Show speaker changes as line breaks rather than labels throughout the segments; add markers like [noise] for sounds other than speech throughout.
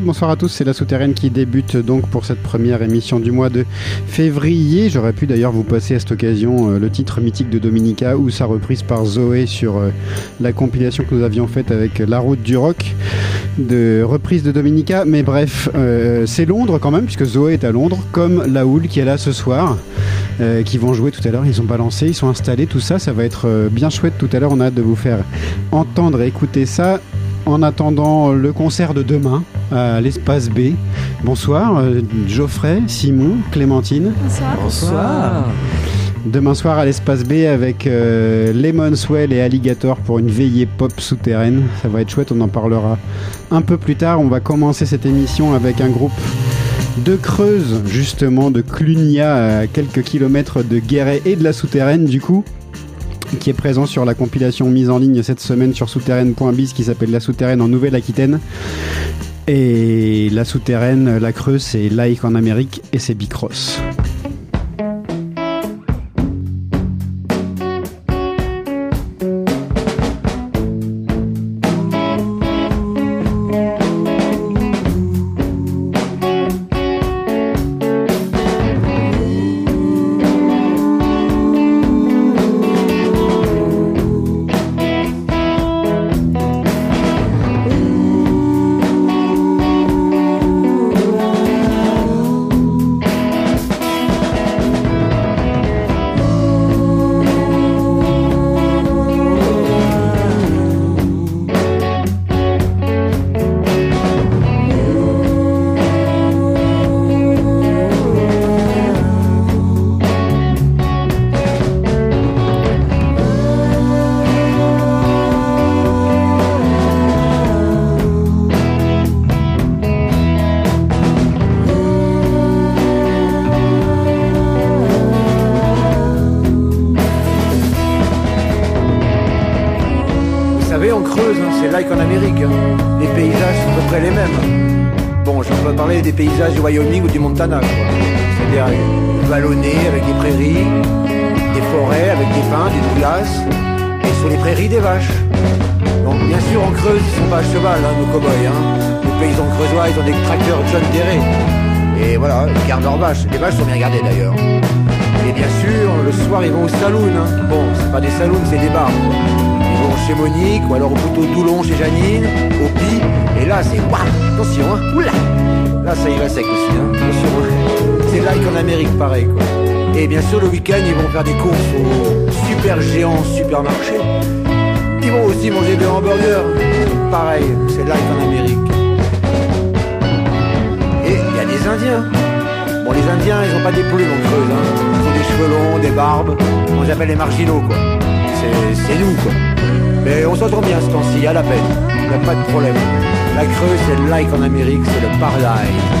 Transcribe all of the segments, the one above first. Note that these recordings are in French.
bonsoir à tous. C'est la souterraine qui débute donc pour cette première émission du mois de février. J'aurais pu d'ailleurs vous passer à cette occasion euh, le titre mythique de Dominica ou sa reprise par Zoé sur euh, la compilation que nous avions faite avec La Route du Rock de reprise de Dominica. Mais bref, euh, c'est Londres quand même puisque Zoé est à Londres, comme La Houle qui est là ce soir. qui vont jouer tout à l'heure, ils sont balancés, ils sont installés, tout ça, ça va être bien chouette tout à l'heure, on a hâte de vous faire entendre et écouter ça en attendant le concert de demain à l'espace B. Bonsoir, euh, Geoffrey, Simon, Clémentine.
Bonsoir.
Demain soir à l'espace B avec euh, Lemon Swell et Alligator pour une veillée pop souterraine. Ça va être chouette, on en parlera un peu plus tard. On va commencer cette émission avec un groupe de Creuse, justement, de Clunia, à quelques kilomètres de Guéret et de la souterraine, du coup qui est présent sur la compilation mise en ligne cette semaine sur souterraine.biz qui s'appelle La Souterraine en Nouvelle-Aquitaine. Et la souterraine, la Creuse, c'est Like en Amérique et c'est Bicross.
Euh, vallonné avec des prairies, des forêts avec des pins, des douglas, et sur les prairies des vaches. Donc, bien sûr, en Creuse, ils sont pas à cheval, hein, nos cow-boys. Hein. Les paysans creusois, ils ont des tracteurs John Deere. Et voilà, ils gardent leurs vaches. Les vaches sont bien gardées d'ailleurs. Et bien sûr, le soir, ils vont au saloon. hein. Bon, c'est pas des saloons, c'est des bars. Ils vont chez Monique, ou alors au couteau Toulon chez Janine, au Pi. Et là, c'est waouh, attention, hein, oula. Là, ça y va sec aussi, hein. Attention, hein. C'est like en Amérique, pareil, quoi. Et bien sûr, le week-end, ils vont faire des courses au super géant supermarché. Ils vont aussi manger des hamburgers. Pareil, c'est like en Amérique. Et il y a des Indiens. Bon, les Indiens, ils ont pas des plumes en creuse, hein. Ils ont des cheveux longs, des barbes. On les appelle les marginaux, quoi. C'est, nous, quoi. Mais on s'entend bien ce temps-ci, à la peine. Il a pas de problème. La creuse, c'est like en Amérique, c'est le paradise.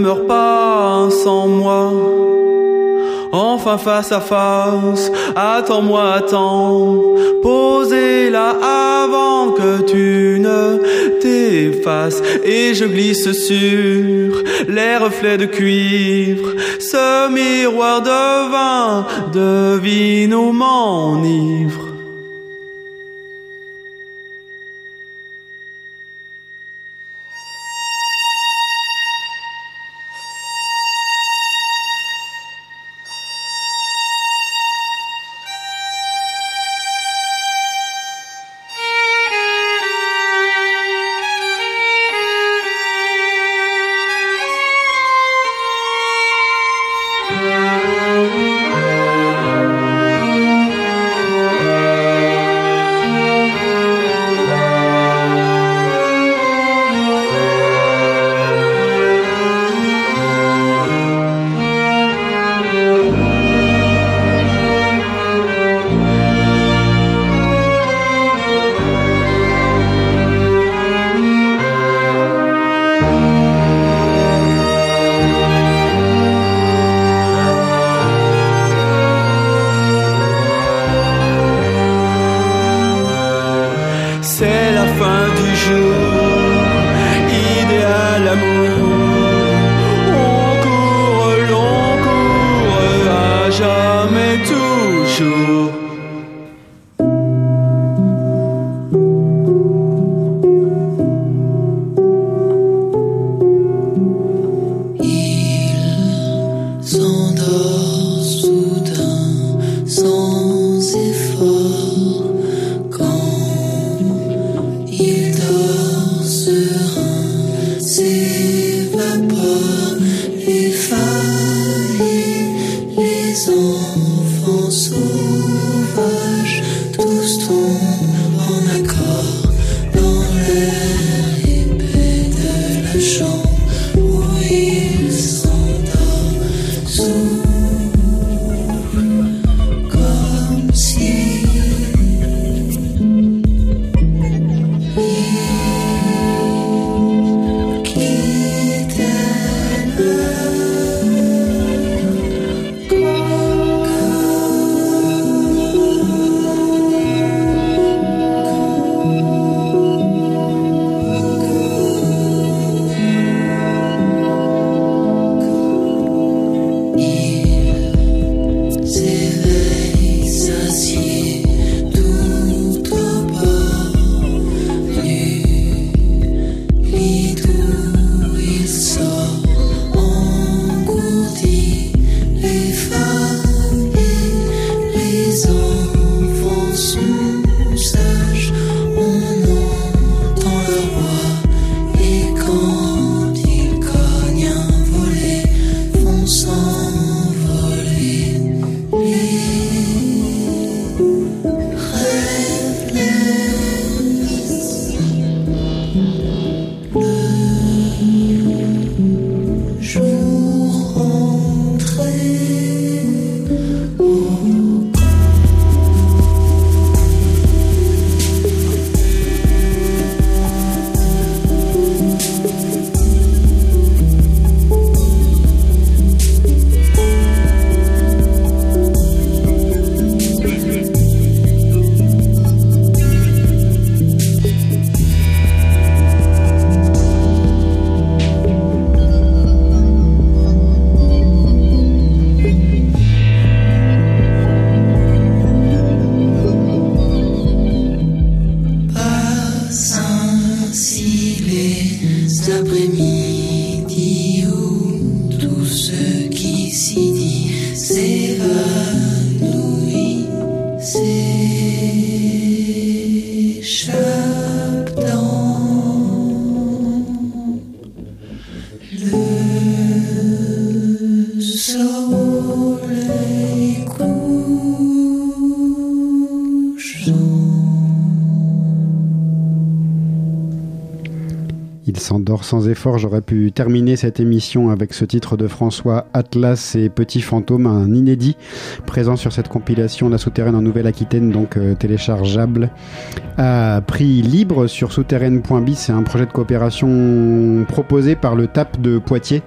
Ne meurt pas sans moi. Enfin face à face, attends-moi, attends, posez là avant que tu ne t'effaces et je glisse sur les reflets de cuivre, ce miroir de vin devine où m'enivre.
Sans effort. J'aurais pu terminer cette émission avec ce titre de François Atlas et Petit Fantôme, un inédit présent sur cette compilation La Souterraine en Nouvelle-Aquitaine, donc euh, téléchargeable à prix libre sur souterraine.bis. C'est un projet de coopération proposé par le TAP de Poitiers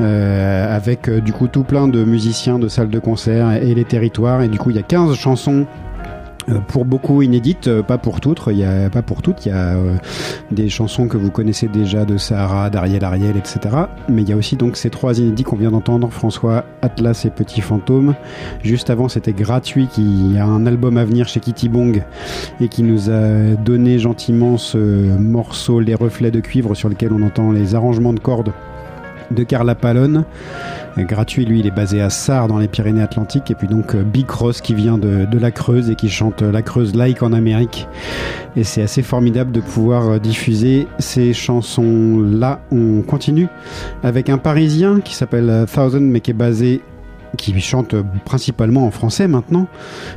euh, avec euh, du coup tout plein de musiciens de salles de concert et les territoires. Et du coup, il y a 15 chansons pour beaucoup inédites, euh, pas pour toutes. Il y a pas pour toutes. Il y a euh, des chansons que vous connaissez déjà de Sahara, d'Ariel Ariel, etc. Mais il y a aussi donc ces trois inédits qu'on vient d'entendre François Atlas et Petit Fantôme. Juste avant, c'était gratuit, qui a un album à venir chez Kitty Bong et qui nous a donné gentiment ce morceau Les Reflets de cuivre sur lequel on entend les arrangements de cordes de Carla Palone. Gratuit, lui, il est basé à Sarre dans les Pyrénées-Atlantiques. Et puis donc euh, Big Cross qui vient de, la Creuse et qui chante euh, la Creuse like en Amérique. Et c'est assez formidable de pouvoir euh, diffuser ces chansons-là. On continue avec un Parisien qui s'appelle Thousand mais qui est basé qui chante principalement en français maintenant,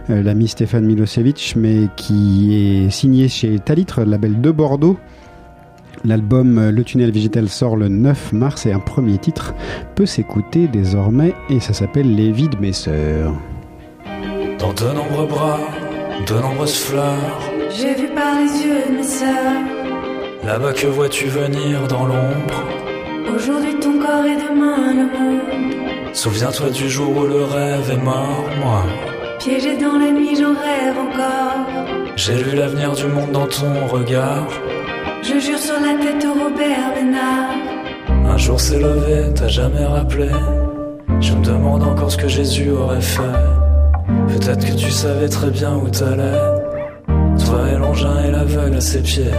l'ami Stéphane Milosevic, mais qui est signé chez Talitre, label de Bordeaux. L'album euh, Le Tunnel Végétal sort le 9 mars et un premier titre peut s'écouter désormais et ça s'appelle Les vies de mes sœurs.
Dans de nombreux bras, de nombreuses fleurs,
J'ai vu par les yeux de mes sœurs.
là-bas que vois-tu venir dans l'ombre?
Aujourd'hui ton corps et demain le monde.
Souviens-toi du jour où le rêve est mort, moi.
Piégé dans la nuit, j'en rêve encore.
J'ai lu l'avenir du monde dans ton regard.
Je jure sur la tête de Robert Ménard.
Un jour s'est levé, t'as jamais rappelé. Je me demande encore ce que Jésus aurait fait. Peut-être que tu savais très bien où t'allais. Toi et l'engin et l'aveugle à ses pieds.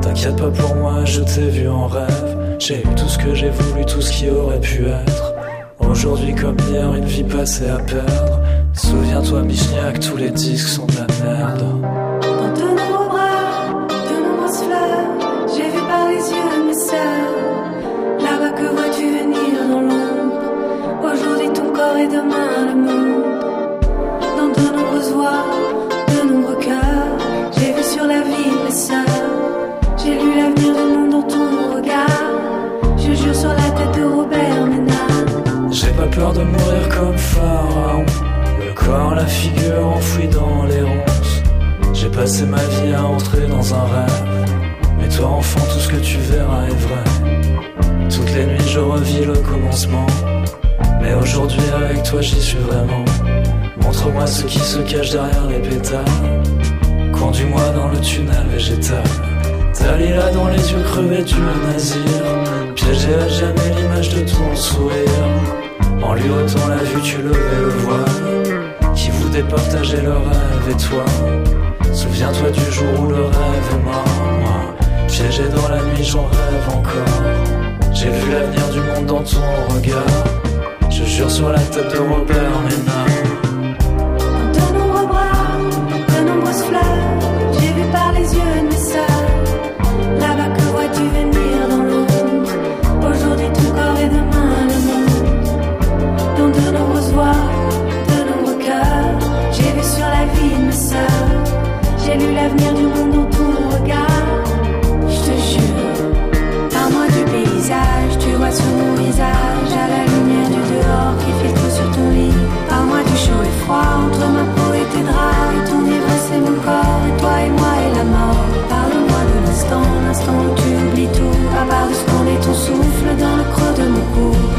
T'inquiète pas pour moi, je t'ai vu en rêve. J'ai eu tout ce que j'ai voulu, tout ce qui aurait pu être. Aujourd'hui comme hier, une vie passée à perdre. Souviens-toi, Michniak, tous les disques sont de la merde.
Et demain le monde. Dans de nombreuses voix, de nombreux cœurs. J'ai vu sur la vie mes sœurs. J'ai lu l'avenir du monde dans ton regard. Je jure sur la tête de Robert Ménard.
J'ai pas peur de mourir comme Pharaon. Le corps, la figure enfouie dans les ronces. J'ai passé ma vie à entrer dans un rêve. Mais toi, enfant, tout ce que tu verras est vrai. Toutes les nuits, je revis le commencement. Mais aujourd'hui, avec toi, j'y suis vraiment. Montre-moi ce qui se cache derrière les pétales. Conduis-moi dans le tunnel végétal. Dalila dans les yeux crevés du nazir. Piégé à jamais l'image de ton sourire. En lui ôtant la vue, tu levais le voile. Qui vous départageait le rêve et toi. Souviens-toi du jour où le rêve est mort. Moi, piégé dans la nuit, j'en rêve encore. J'ai vu l'avenir du monde dans ton regard. Je jure sur la tête de Robert Ménard.
L'instant, tu oublies tout, à part de ton souffle dans le creux de mon cou.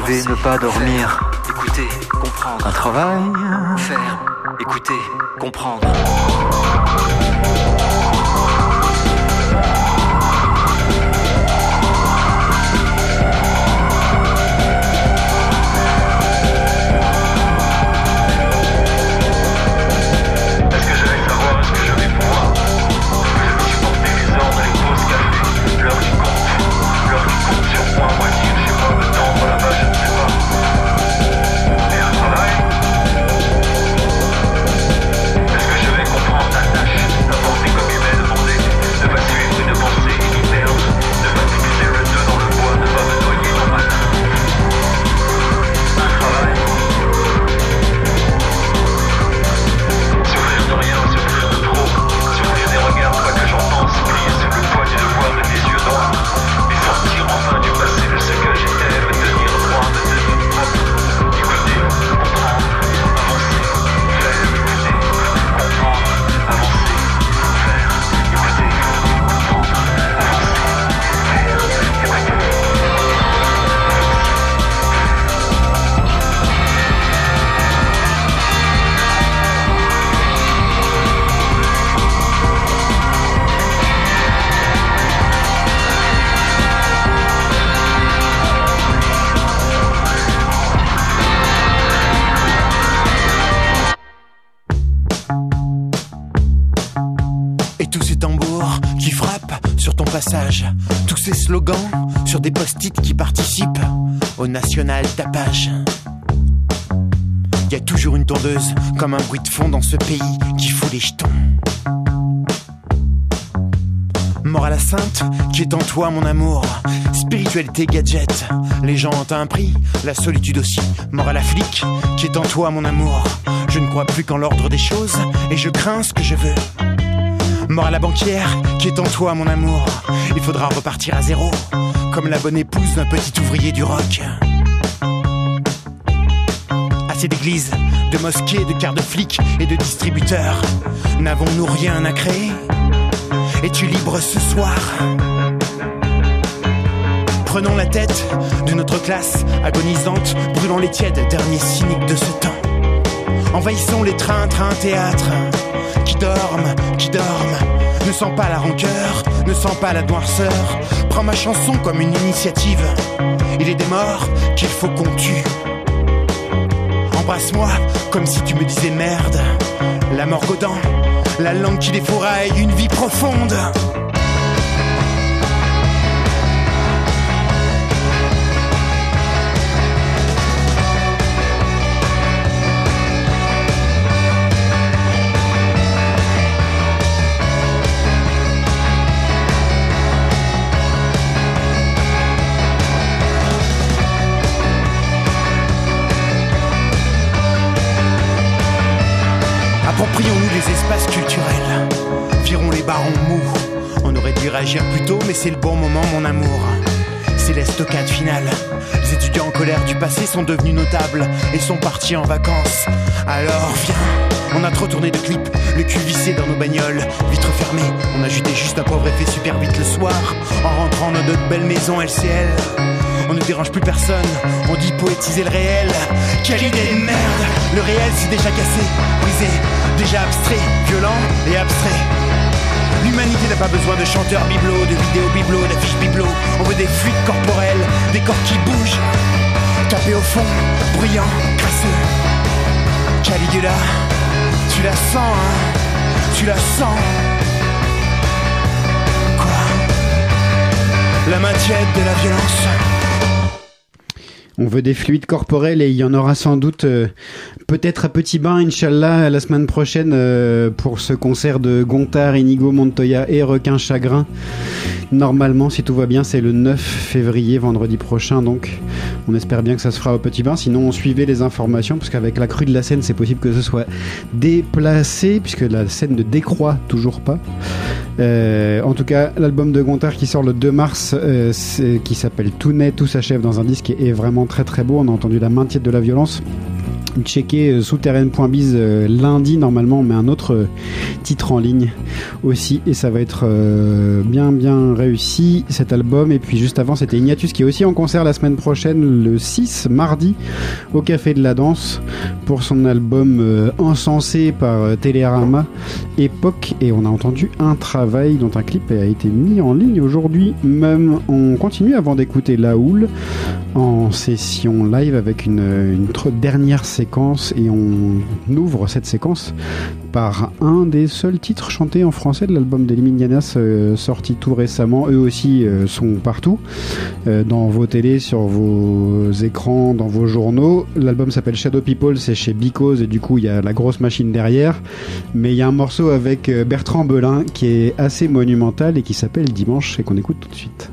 Rêver, ne pas dormir. Écouter, comprendre, un travail. Faire, écouter, comprendre
qui
participent au national tapage. Y a toujours une tondeuse comme un bruit de fond dans ce pays qui fout les jetons. Mort à la sainte qui est en toi mon amour. Spiritualité gadget, les gens ont un prix, la solitude aussi. Mort à la flic qui est en toi mon amour. Je ne crois plus qu'en l'ordre des choses et je crains ce que je veux. Mort à la banquière qui est en toi mon amour. Il faudra repartir à zéro, comme la bonne épouse d'un petit ouvrier du rock. Assez d'églises, de mosquées, de quarts de flics et de distributeurs. N'avons-nous rien à créer? Es-tu libre ce soir? Prenons la tête de notre classe agonisante, brûlons les tièdes, derniers cyniques de ce temps. Envahissons les trains, trains, théâtres, qui dorment, qui dorment. Ne sens pas la rancœur, ne sens pas la noirceur. Prends ma chanson comme une initiative. Il est des morts qu'il faut qu'on tue. Embrasse-moi comme si tu me disais merde. La mort aux dents, la langue qui défouraille, une vie profonde. C'est le bon moment, mon amour. C'est l'estocade finale. Les étudiants en colère du passé sont devenus notables et sont partis en vacances. Alors viens, on a trop tourné de clips, le cul vissé dans nos bagnoles, vitres fermées. On a jeté juste un pauvre effet super vite le soir, en rentrant dans notre belle maison LCL. On ne dérange plus personne, on dit poétiser le réel. Quelle idée de merde Le réel c'est déjà cassé, brisé, déjà abstrait, violent et abstrait. L'humanité n'a pas besoin de chanteurs bibelots, de vidéos bibelots, d'affiches bibelots. On veut des fluides corporels, des corps qui bougent. Tapés au fond, bruyant, crasseux. Caligula, tu la sens, hein Tu la sens Quoi? La main tiède de la violence.
On veut des fluides corporels et il y en aura sans doute euh, peut-être à Petit Bain, Inch'Allah, la semaine prochaine euh, pour ce concert de Gontard, Inigo Montoya et Requin Chagrin. Normalement, si tout va bien, c'est le 9 février, vendredi prochain, donc on espère bien que ça se fera au Petit Bain. Sinon, on suivait les informations, parce qu'avec la crue de la Seine, c'est possible que ce soit déplacé, puisque la Seine ne décroît toujours pas. Euh, en tout cas, l'album de Gontard qui sort le 2 mars, euh, qui s'appelle Tout naît, tout s'achève dans un disque est vraiment très très beau. On a entendu la main de la violence. Checker euh, souterraine.biz euh, lundi normalement on met un autre euh, titre en ligne aussi et ça va être bien bien réussi cet album. Et puis juste avant c'était Ignatus qui est aussi en concert la semaine prochaine le 6 mardi au Café de la Danse pour son album encensé par Télérama Époque. Et on a entendu un travail dont un clip a été mis en ligne aujourd'hui même. On continue avant d'écouter La Houle en session live avec une, une dernière séquence et on ouvre cette séquence par un des seuls titres chantés en français de l'album d'Eliminianas euh, sorti tout récemment. Eux aussi euh, sont partout, euh, dans vos télés, sur vos écrans, dans vos journaux. L'album s'appelle Shadow People, c'est chez Because et du coup il y a la grosse machine derrière. Mais il y a un morceau avec Bertrand Belin qui est assez monumental et qui s'appelle Dimanche et qu'on écoute tout de suite.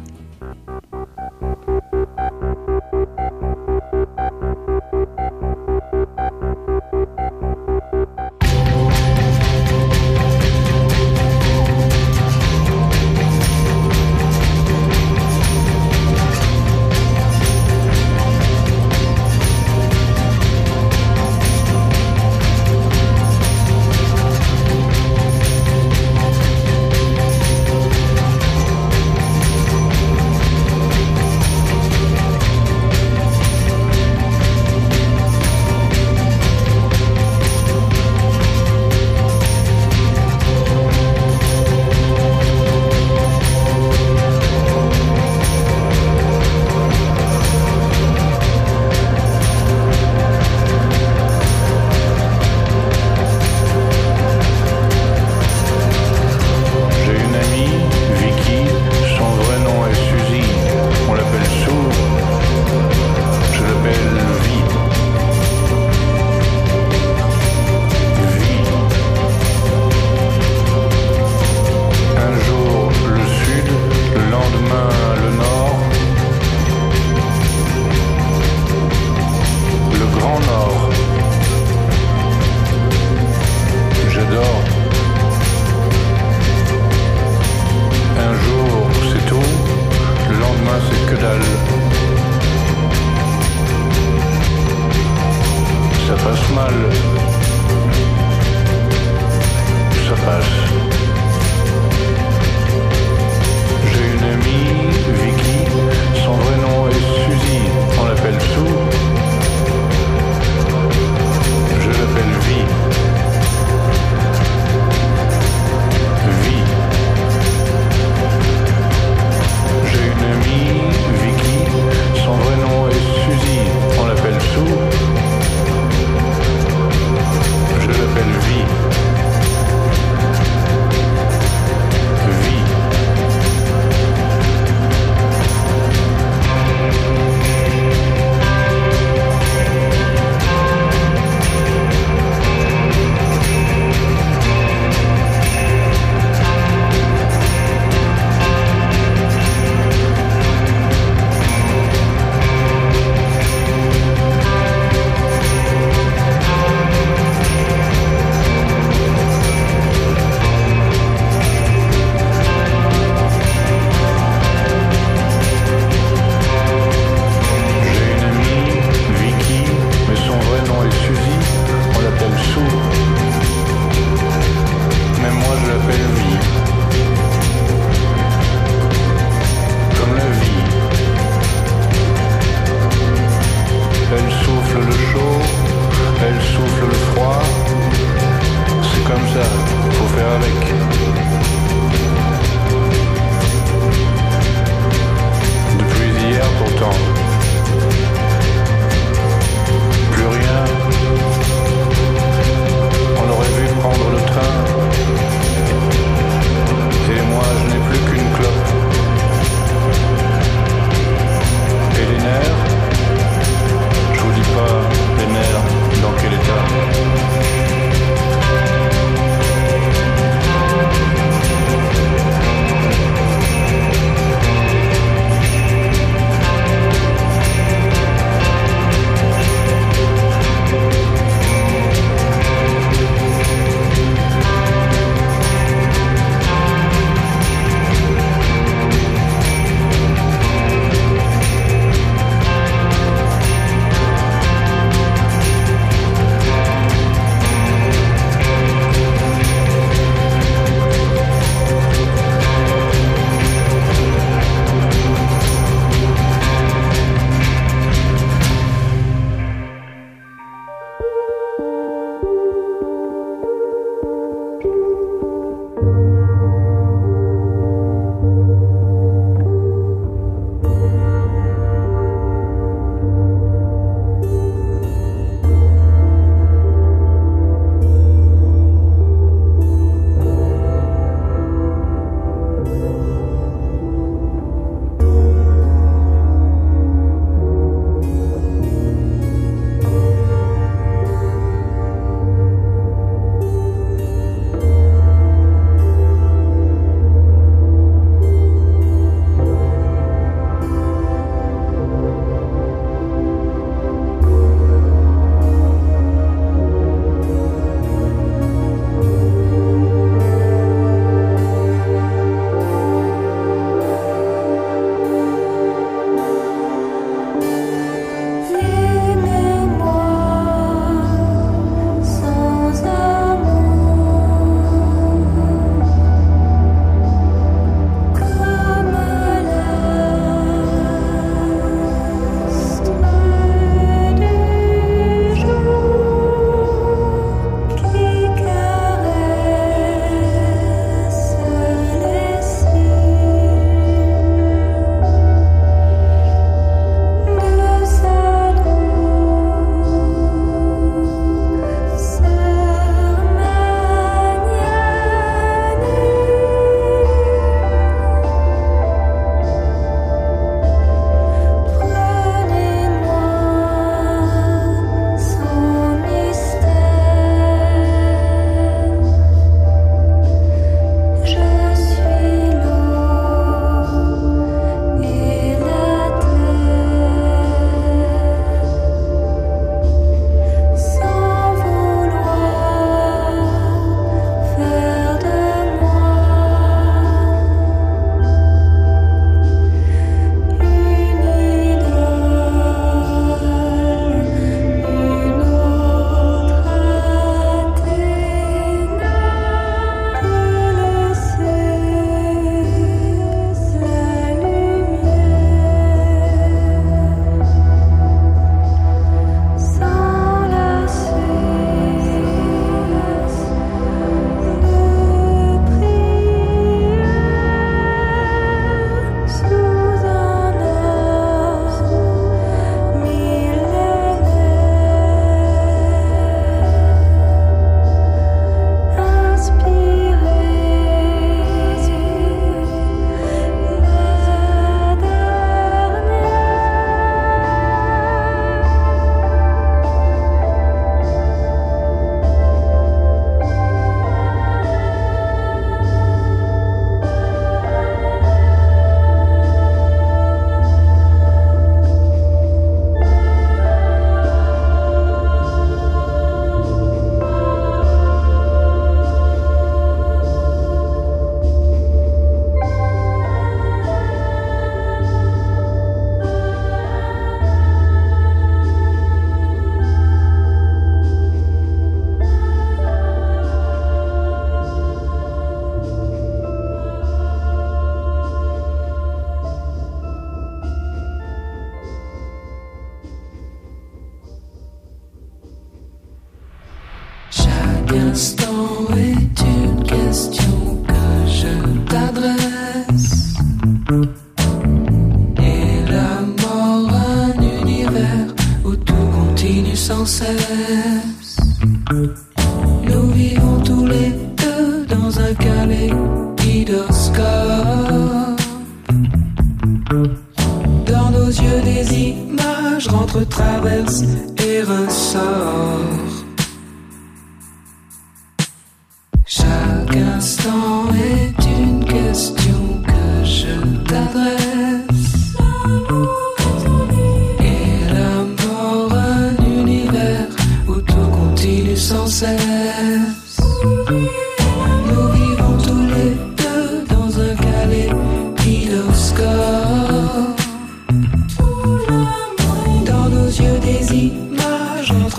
You're the king.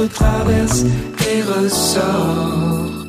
Traversent et ressortent.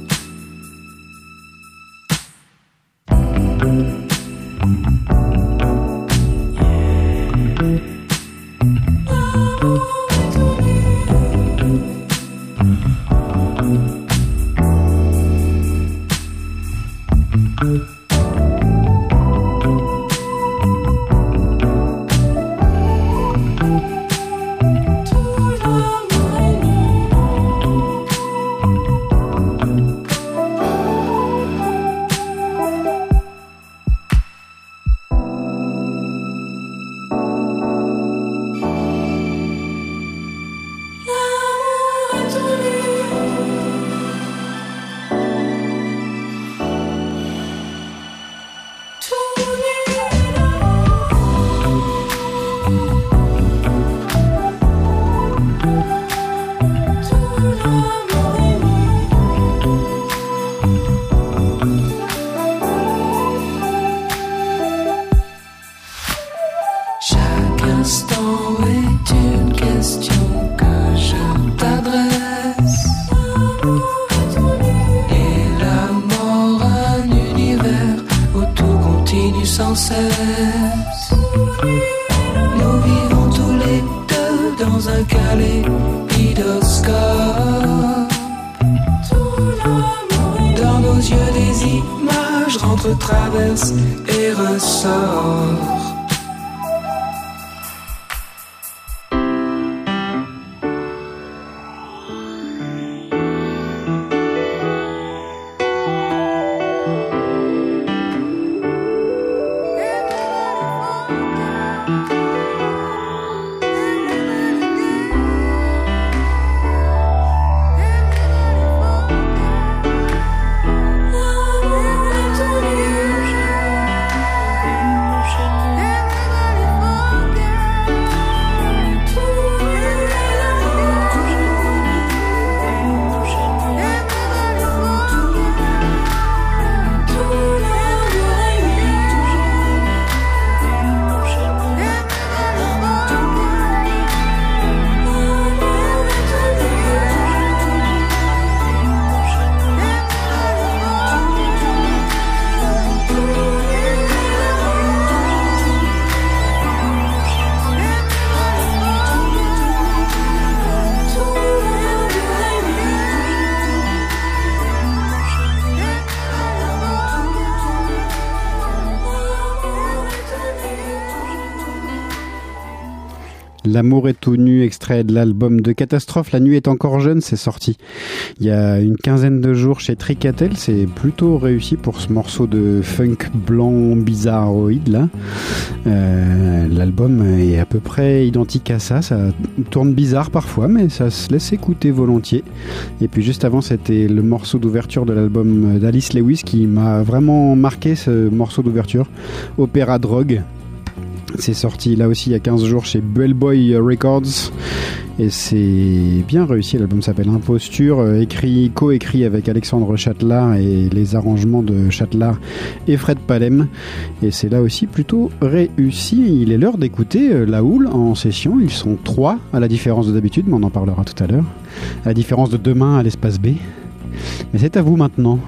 L'amour est tout nu, extrait de l'album de Catastrophe. La nuit est encore jeune, c'est sorti il y a une quinzaine de jours chez Tricatel. C'est plutôt réussi pour ce morceau de funk blanc bizarroïde là. Euh, L'album est à peu près identique à ça. Ça tourne bizarre parfois, mais ça se laisse écouter volontiers. Et puis juste avant, c'était le morceau d'ouverture de l'album d'Alice Lewis qui m'a vraiment marqué ce morceau d'ouverture. Opéra Drogue. C'est sorti là aussi il y a 15 jours chez Bellboy Records et c'est bien réussi. L'album s'appelle Imposture, euh, écrit, co-écrit avec Alexandre Châtelard et les arrangements de Châtelard et Fred Palem. Et c'est là aussi plutôt réussi. Il est l'heure d'écouter euh, La Houle en session. Ils sont trois à la différence de d'habitude, mais on en parlera tout à l'heure. À la différence de demain à l'espace B. Mais c'est à vous maintenant.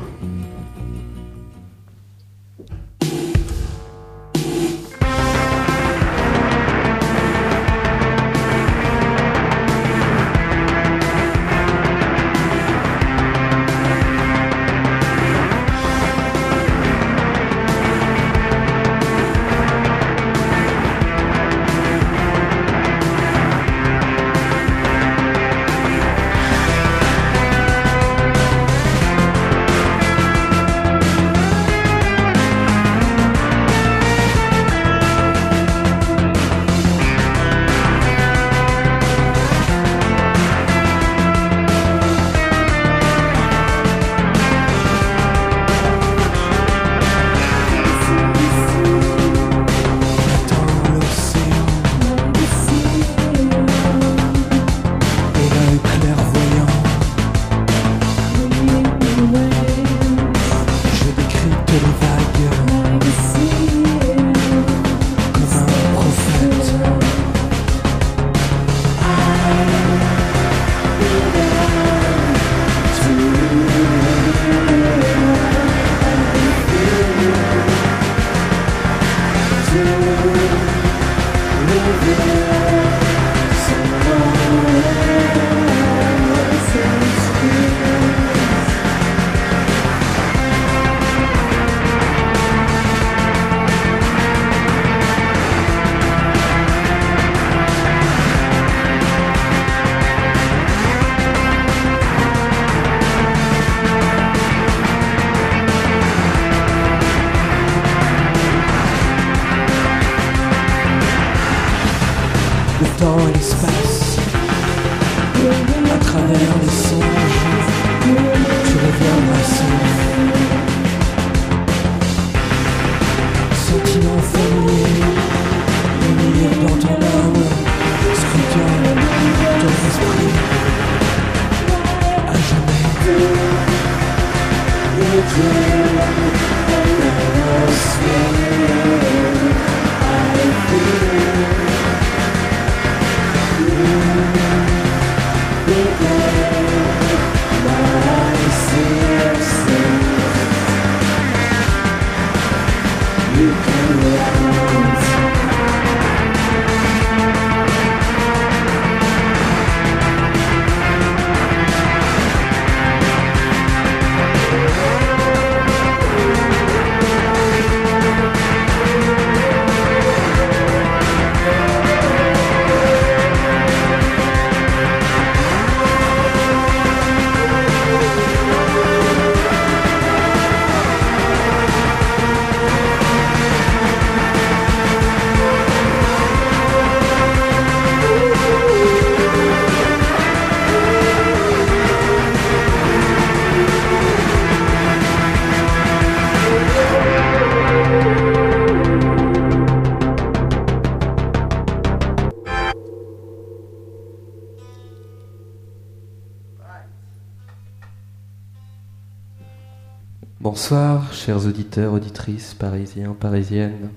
Auditeurs, auditrices, parisiens, parisiennes.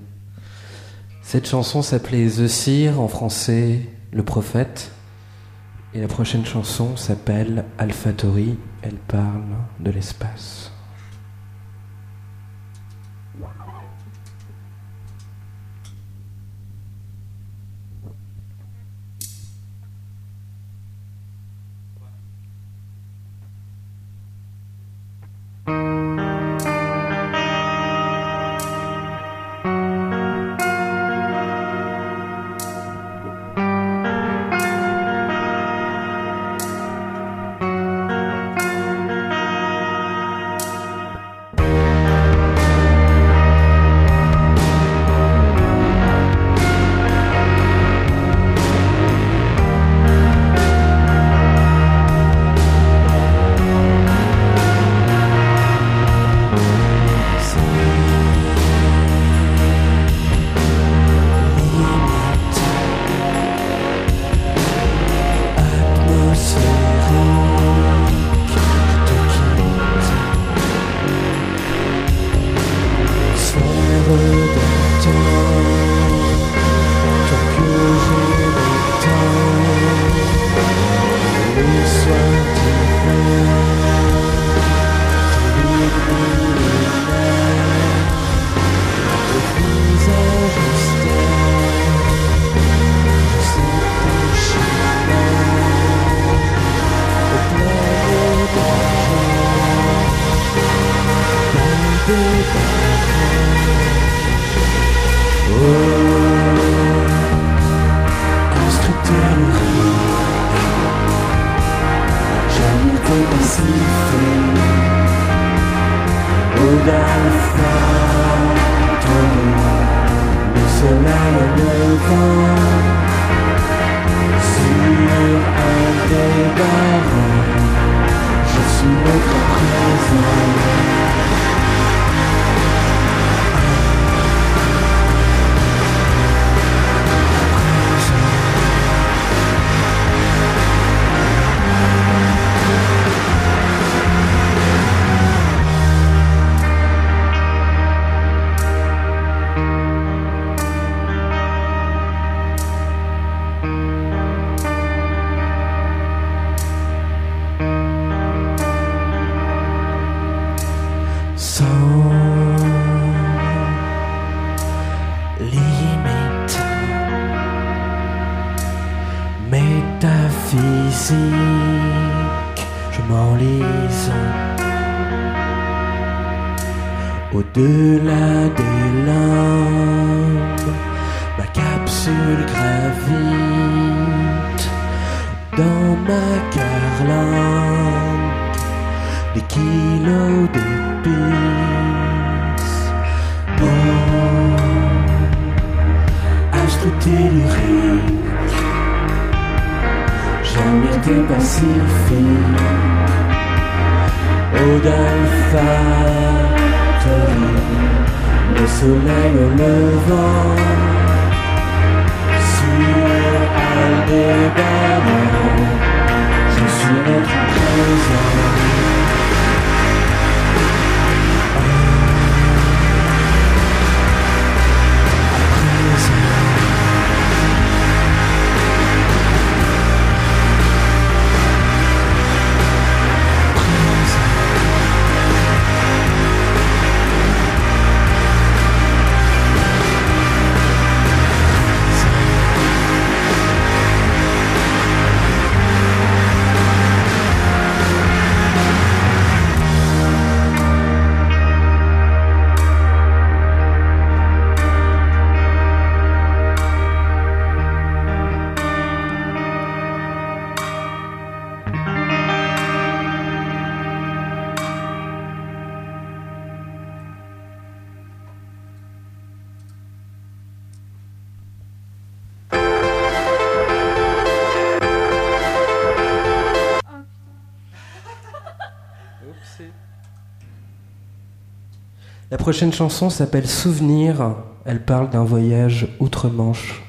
Cette chanson s'appelait The Seer, en français Le Prophète. Et la prochaine chanson s'appelle Alphatori. Elle parle de l'espace.
Prochaine chanson s'appelle Souvenir. Elle parle d'un voyage outre-Manche.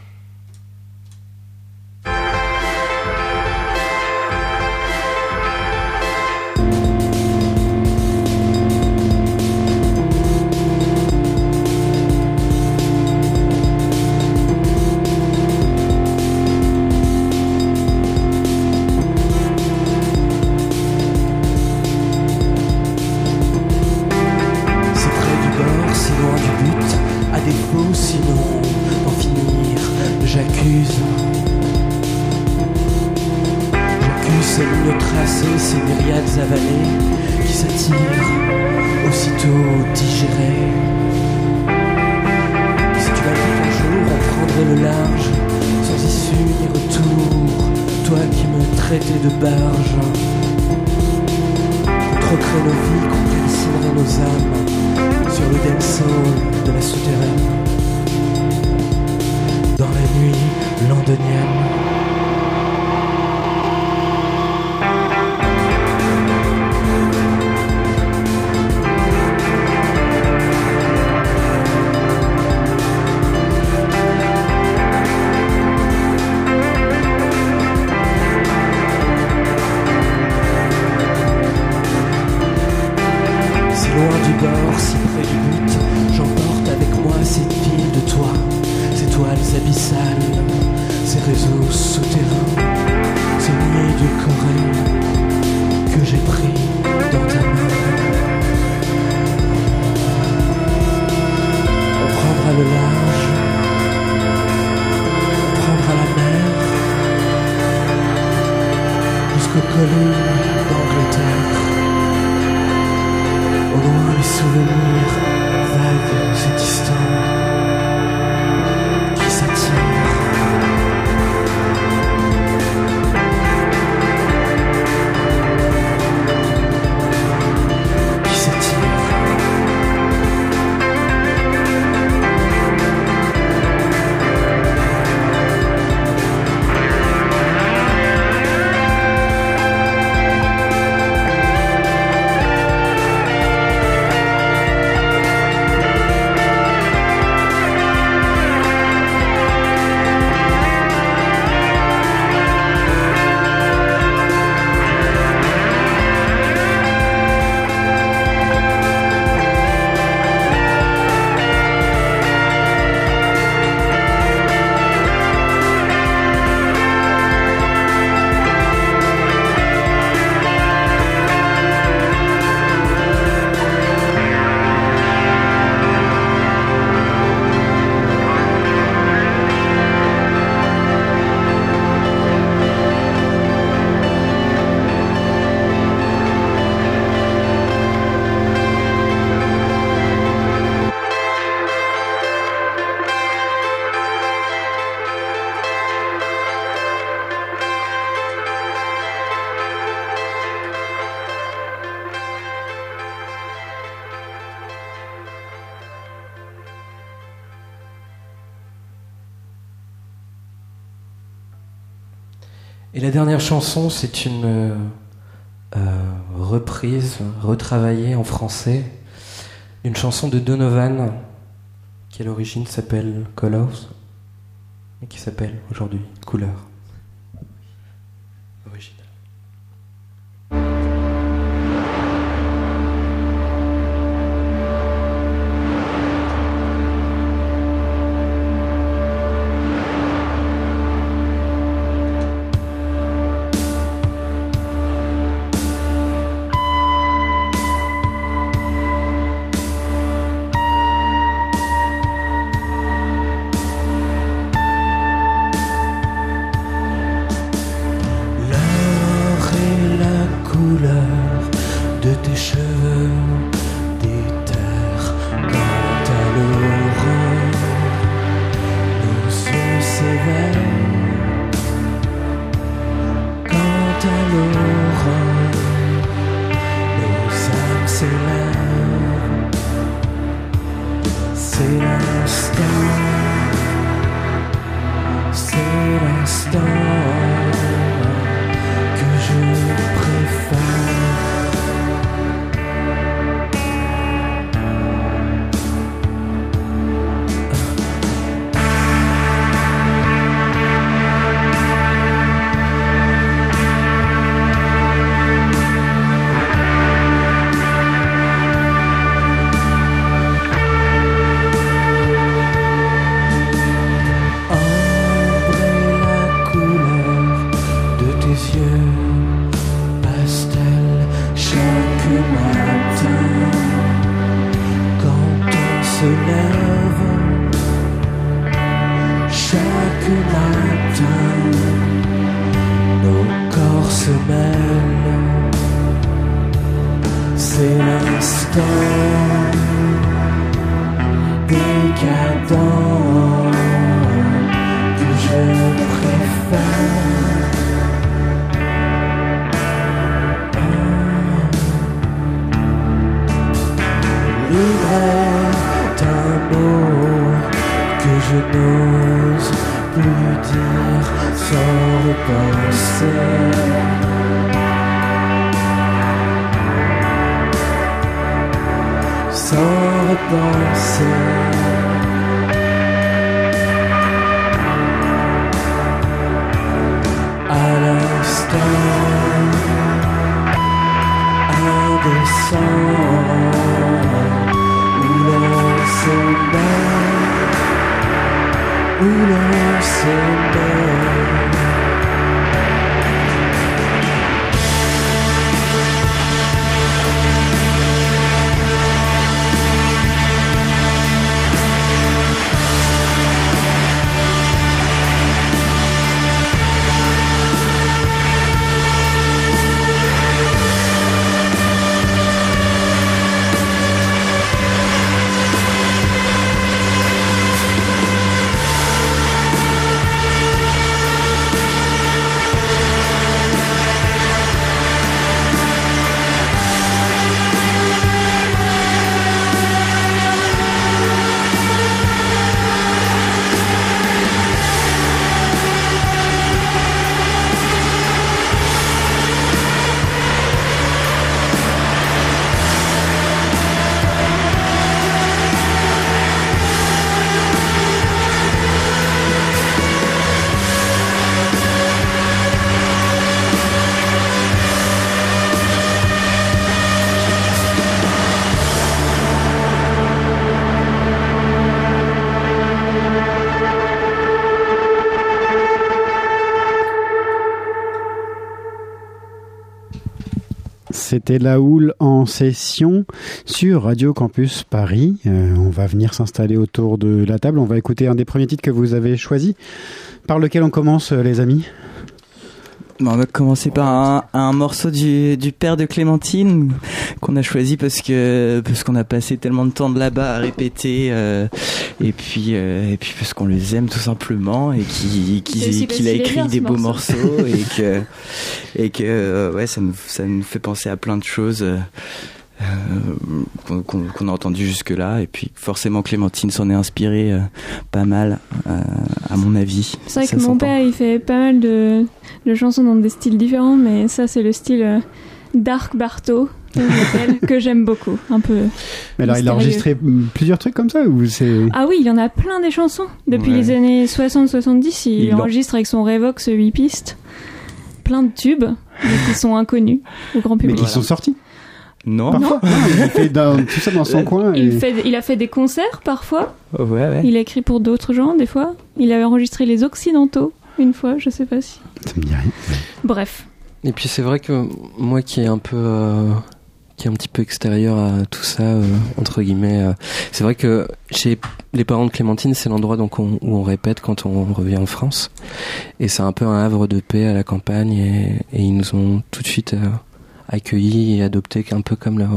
Chanson, c'est une euh, euh, reprise, retravaillée en français, d'une chanson de Donovan, qui à l'origine s'appelle Colors, et qui s'appelle aujourd'hui Couleur.
Se mêlent c'est l'instant décadent que je préfère. Libre est un mot que je n'ose plus dire sans corre para o céu.
C'était la houle en session sur Radio Campus Paris. Euh, on va venir s'installer autour de la table. On va écouter un des premiers titres que vous avez choisi. Par lequel on commence, euh, les amis?
On va commencer par un, morceau du père de Clémentine qu'on a choisi parce que parce qu'on a passé tellement de temps de là-bas à répéter euh, et puis euh, et puis parce qu'on les aime tout simplement et qui qu'il a écrit des beaux
morceau.
morceaux [laughs] et que et que euh, ouais ça nous ça nous fait penser à plein de choses euh, qu'on- a entendu jusque-là. Et puis forcément, Clémentine s'en est inspirée euh, pas mal, euh, à mon avis.
C'est vrai
Ça
que mon père, il fait pas mal de, de chansons dans des styles différents, mais ça, c'est le style euh, Dark Barto, que j'aime beaucoup. Un peu.
Mais alors, il a enregistré plusieurs trucs comme ça ou c'est.
Ah oui, il y en a plein des chansons. Depuis
Ouais.
les années 60-70, il,
Il en-
enregistre avec son Revox 8 pistes. Plein de tubes, mais qui sont inconnus au grand
Mais
public.
qui sont sortis
Non,
Parfois. Non, il fait dans- tout ça dans son coin.
Il, fait, il a fait des concerts parfois.
ouais, ouais.
Il a écrit pour d'autres gens des fois. Il avait enregistré les Occidentaux une fois, je sais pas si.
Ça me dit rien.
Bref.
Et puis c'est vrai que moi qui est un peu euh, qui est un petit peu extérieur à tout ça euh, entre guillemets, euh, c'est vrai que chez les parents de Clémentine, c'est l'endroit donc on- où on répète quand on revient en France, et c'est un peu un havre de paix à la campagne, et, et ils nous ont tout de suite euh, accueillis et adoptés un peu comme leur.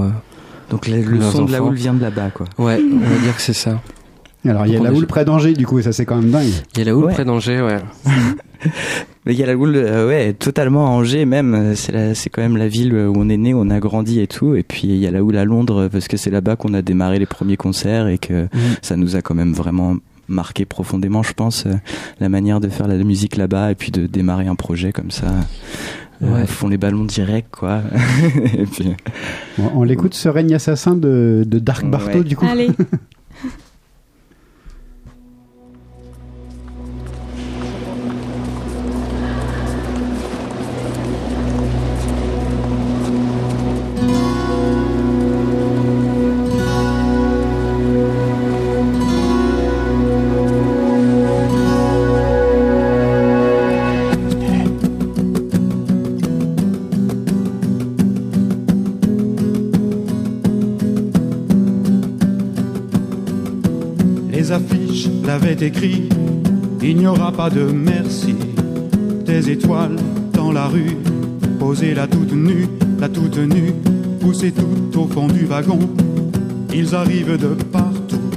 Donc la- le son de la
enfants.
houle vient de là-bas, quoi.
Ouais, on va dire que c'est ça.
Alors, il y a la houle près d'Angers, du coup, et ça, c'est quand même dingue.
Il y a la houle
Ouais.
près d'Angers, ouais. [laughs]
Mais il y a la houle, euh, ouais, totalement à Angers même. euh, C'est quand même la ville où on est né, où on a grandi et tout. Et puis il y a la houle à Londres euh, parce que c'est là-bas qu'on a démarré les premiers concerts et que ça nous a quand même vraiment marqué profondément, je pense, euh, la manière de faire la musique là-bas et puis de démarrer un projet comme ça. Euh,
Ouais.
font les ballons direct, quoi. [laughs] et puis,
Bon, on l'écoute, ce règne assassin de, de Dark Barto,
Ouais.
du coup.
Allez. [laughs]
il n'y aura pas de merci. Des étoiles dans la rue, posées la toute nue, la toute nue, poussées tout au fond du wagon. Ils arrivent de partout,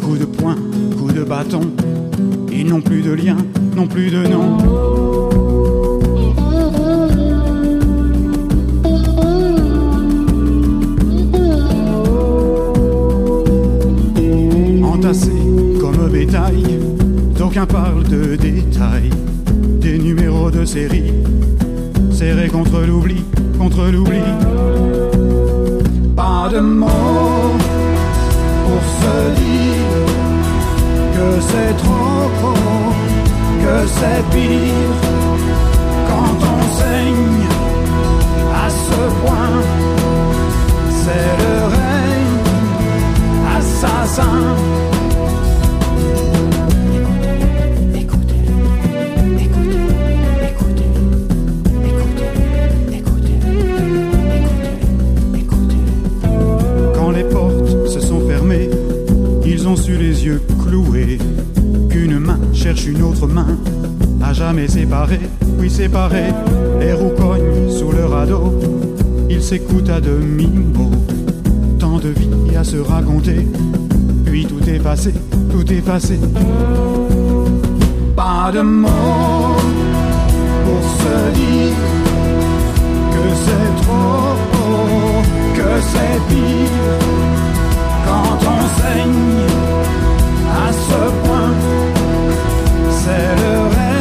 coups de poing, coups de bâton. Ils n'ont plus de lien, n'ont plus de nom. Parlent de détails, des numéros de série, serrés contre l'oubli, contre l'oubli. Pas de mots pour se dire que c'est trop, que c'est pire quand on saigne à ce point. C'est le règne assassin. Ils s'écoutent à demi-mot. Tant de vie à se raconter, puis tout est passé, tout est passé. Pas de mots pour se dire que c'est trop, que c'est pire quand on saigne à ce point. C'est le règne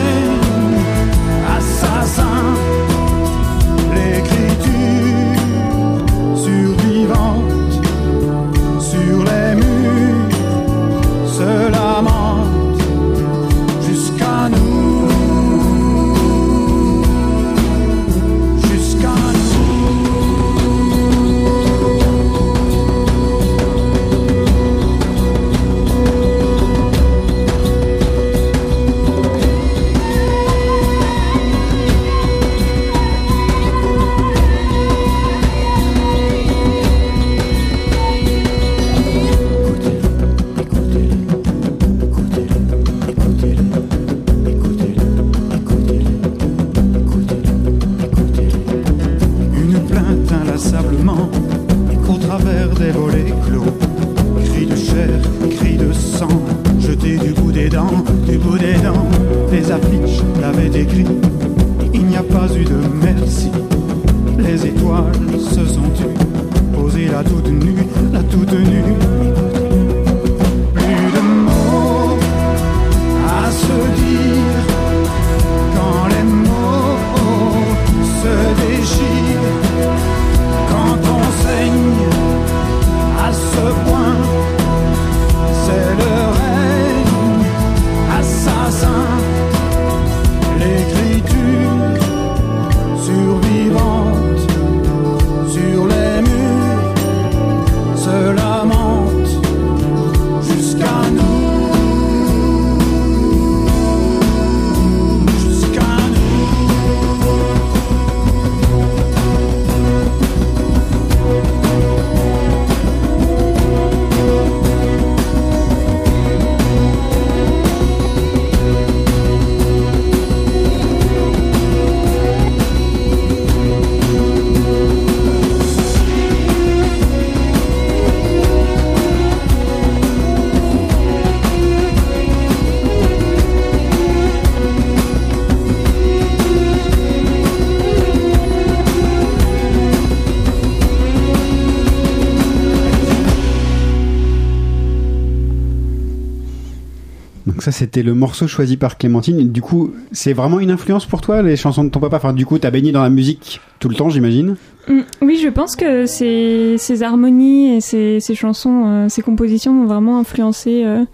c'était le morceau choisi par Clémentine. Du coup, c'est vraiment une influence pour toi, les chansons de ton papa? Enfin, du coup, t'as baigné dans la musique tout le temps, j'imagine?
Mm, Oui, je pense que ces, harmonies et ces, chansons, euh, ces compositions m'ont vraiment influencé, euh,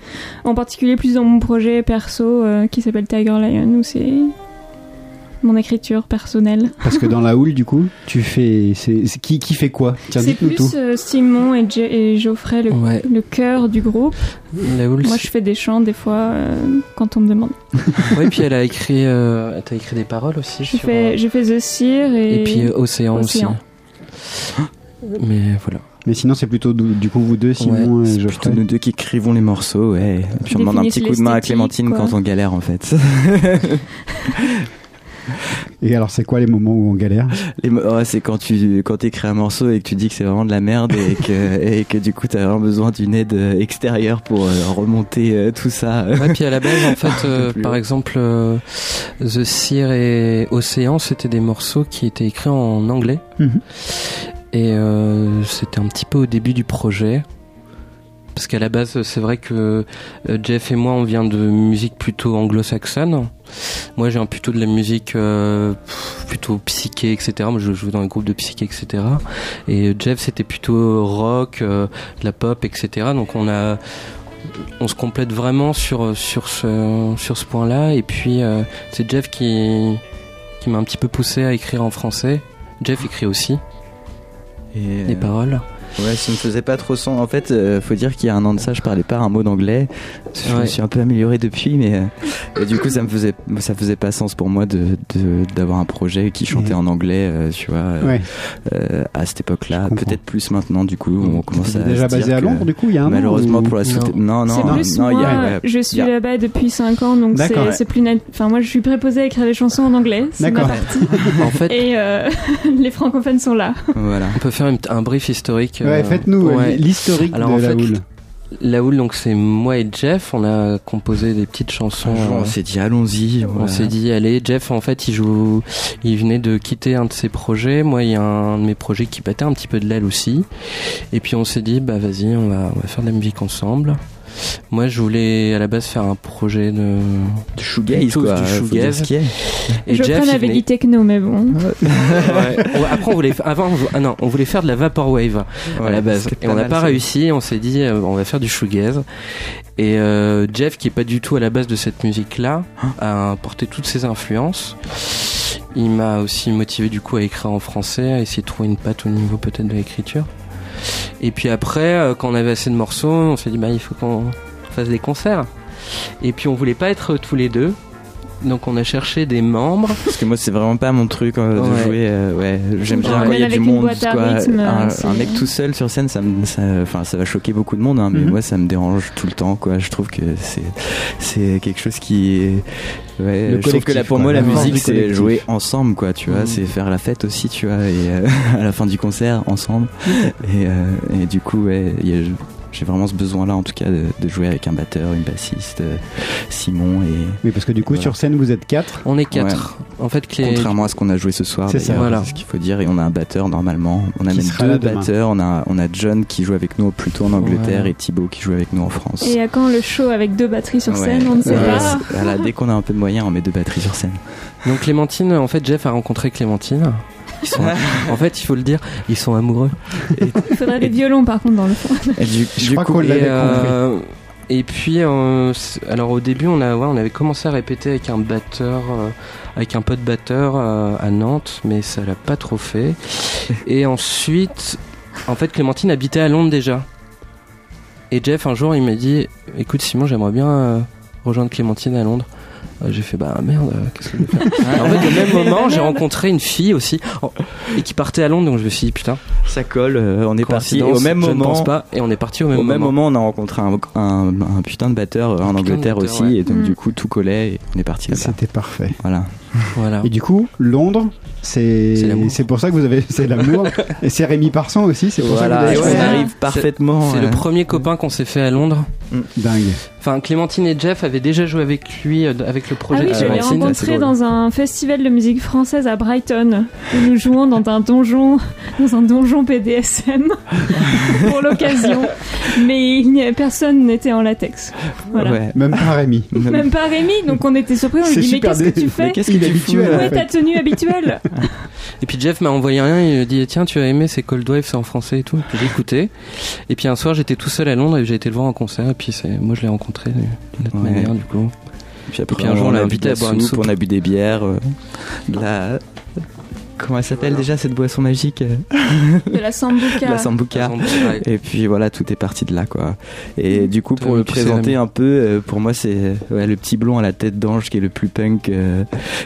en particulier plus dans mon projet perso euh, qui s'appelle Tiger Lion, où mon écriture personnelle.
Parce que dans la houle, du coup, tu fais... c'est c'est- qui, qui fait quoi? Tiens,
C'est
dites-nous tout.
plus euh, Simon et, Geoffrey, le,
Ouais.
le cœur du groupe.
La houle,
Moi,
c'est-
je fais des chants des fois euh, quand on me demande. [laughs]
Ouais, puis elle a écrit, euh, t'as écrit des paroles aussi.
J'ai
sur,
fait, j'ai fait The Seer et,
Et puis euh, Océan,
Océan.
aussi. Mais voilà.
Mais sinon, c'est plutôt du coup vous deux, Simon
Ouais,
et
c'est
Geoffrey.
plutôt nous deux qui écrivons les morceaux, ouais. Et puis on demande un petit coup de main à Clémentine
quoi.
quand on galère en fait. [laughs] [laughs]
Et alors, c'est quoi les moments où on galère
Les mo- ouais, c'est quand tu quand écris un morceau et que tu dis que c'est vraiment de la merde et que [laughs] et que du coup t'as vraiment besoin d'une aide euh, extérieure pour euh, remonter euh, tout ça.
Ouais, puis à la base, en [laughs] fait, euh, par
haut.
exemple, euh, The Seer et Océan, c'était des morceaux qui étaient écrits en anglais.
Mhm.
Et euh, c'était un petit peu au début du projet. Parce qu'à la base, c'est vrai que euh, Jeff et moi, on vient de musique plutôt anglo-saxonne. Moi, j'ai plutôt de la musique euh, plutôt psyché, etc. Moi, je joue dans un groupe de psyché, etc. Et Jeff, c'était plutôt rock, euh, de la pop, etc. Donc, on a, on se complète vraiment sur sur ce sur ce point-là. Et puis, euh, c'est Jeff qui qui m'a un petit peu poussé à écrire en français. Jeff écrit aussi
Et,
les
euh,
paroles.
Ouais, ça me faisait pas trop son. En fait, euh, faut dire qu'il y a un an de ça, je parlais pas un mot d'anglais. Je me suis un peu amélioré depuis, mais euh, et du coup, ça me faisait, ça faisait pas sens pour moi de de- d'avoir un projet qui chantait
Mhm.
en anglais, euh, tu vois, euh,
Ouais.
euh, à cette époque-là. Peut-être plus maintenant, du coup, on commence à
déjà
se dire
basé à
que-
Londres, du coup, il y a un
Malheureusement
ou-
pour la soute. Non, non, non,
plus
non, il y
moi,
a-
je suis
a-
là-bas depuis 5 ans, donc c'est c'est plus net. Enfin, moi, je suis préposée à écrire les chansons en anglais. C'est ma
D'accord.
partie. [laughs]
En fait,
Et euh, [laughs] les francophones sont là.
Voilà.
on peut faire un brief historique.
Ouais,
euh,
faites-nous
ouais.
l'historique de
en
la houle.
La houle, donc c'est moi et Jeff, on a composé des petites chansons.
Un jour,
euh,
on s'est dit, allons-y.
On s'est dit, allez, Jeff, en fait, il joue, il venait de quitter un de ses projets. Moi, il y a un de mes projets qui battait un petit peu de l'aile aussi. Et puis, on s'est dit, bah, vas-y, on va, on va faire de la musique ensemble. Moi, je voulais à la base faire un projet de,
Du shoegaze, quoi.
du
faut dire
shoegaze.
ce qu'il y a.
et
je
Jeff,
prenne
il
avec
venait-
du techno, mais bon.
Ouais. Après, on voulait, avant, on ah non, on voulait faire de la vaporwave à la base. Et on n'a pas
ça.
réussi. On s'est dit, euh, on va faire du shoegaze. Et euh, Jeff, qui est pas du tout à la base de cette musique-là, a apporté toutes ses influences. Il m'a aussi motivé du coup à écrire en français, à essayer de trouver une patte au niveau peut-être de l'écriture. Et puis après, euh, quand on avait assez de morceaux, on s'est dit, bah, il faut qu'on fasse des concerts. Et puis on voulait pas être tous les deux. Donc on a cherché des membres.
Parce que moi, c'est vraiment pas mon truc euh, de
Ouais.
jouer. euh, ouais, j'aime bien quand il y a du monde. quoi.
rythme,
un, un mec tout seul sur scène, ça, me, ça, enfin, ça va choquer beaucoup de monde, hein, mais
Mhm.
moi, ça me dérange tout le temps. Quoi. Je trouve que c'est, c'est quelque chose qui est. Ouais,
Le
je trouve que là, pour
quoi,
moi, la musique, c'est jouer ensemble, quoi. Tu vois,
Mhm.
c'est faire la fête aussi, tu vois, et euh, [laughs] à la fin du concert, ensemble. et, euh, et du coup, ouais, il y a- j'ai vraiment ce besoin-là, en tout cas, de, de jouer avec un batteur, une bassiste, euh, Simon et.
Oui, parce que du coup,
Voilà.
sur scène, vous êtes quatre.
On est quatre. En fait, Clé...
Contrairement à ce qu'on a joué ce soir,
C'est
Voilà.
c'est ce qu'il faut dire. Et on a un batteur normalement. On amène
sera
deux batteurs. On a, on a John qui joue avec nous plutôt en Angleterre
Ouais.
et Thibaut qui joue avec nous en France.
Et à quand le show avec deux batteries sur
Ouais.
scène On ne sait
Ouais,
pas.
voilà, dès qu'on a un peu de moyens, on met deux batteries sur scène.
Donc Clémentine, en fait, Jeff a rencontré Clémentine. Ils sont... en fait, il faut le dire, ils sont amoureux.
Il faudrait des violons par contre dans le fond.
Et du,
Je
du
crois
coup,
qu'on
Et,
l'avait compris.
euh, et puis, euh, alors au début, on, a, ouais, on avait commencé à répéter avec un batteur, euh, avec un pote batteur euh, à Nantes, mais ça l'a pas trop fait. Et ensuite, en fait, Clémentine habitait à Londres déjà. Et Jeff, un jour, il m'a dit Écoute, Simon, j'aimerais bien euh, rejoindre Clémentine à Londres. Euh, J'ai fait bah merde, euh, qu'est-ce que je vais faire [laughs] En fait, au même moment, j'ai rencontré une fille aussi oh, et qui partait à Londres, donc je me suis dit putain,
ça colle. euh, on est parti. Au même
je ne
moment,
pense pas, et on est parti au même
Au même
moment.
moment, on a rencontré un, un, un putain de batteur en Angleterre
batteur,
aussi,
ouais.
et donc
Mm.
du coup tout collait et on est parti là-bas.
C'était parfait.
Voilà. [laughs]
Voilà.
Et du coup, Londres, c'est pour ça que vous avez c'est l'amour. [laughs] Et c'est Rémi Parson aussi, c'est pour
Voilà,
ça que vous
on
avez
Ouais.
arrive parfaitement.
C'est le premier copain qu'on s'est fait à Londres.
dingue.
Enfin, Clémentine et Jeff avaient déjà joué avec lui, avec le
Ah
projet
oui,
de
je l'ai rencontré dans un festival de musique française à Brighton où nous jouons dans un donjon, dans un donjon PDSM [laughs] pour l'occasion. Mais il n'y a- personne n'était en latex. Voilà.
ouais.
Même pas Rémi.
Même pas Rémi, donc on était surpris. On lui dit mais qu'est-ce que tu fais
qu'est-ce que tu
Inhabituel,
fous,
en
Où est ta tenue habituelle [laughs]
Et puis Jeff m'a envoyé rien, il m'a dit tiens tu as aimé c'est Cold Wave, c'est en français et tout. Et puis j'ai écouté. Et puis un soir j'étais tout seul à Londres et j'ai été le voir en concert et puis c'est moi je l'ai rencontré d'une autre
Ouais.
manière du coup.
Puis après,
puis un jour, on l'a invité
de
à
la
boire une
soupe, on a bu des bières, euh, de la. Comment elle s'appelle déjà cette boisson magique euh,
De la sambuca. [laughs]
La sambuca. Et puis voilà, tout est parti de là, quoi. Et du coup,
Toi,
pour le présenter un peu, euh, pour moi, c'est ouais, le petit blond à la tête d'ange qui est le plus punk euh,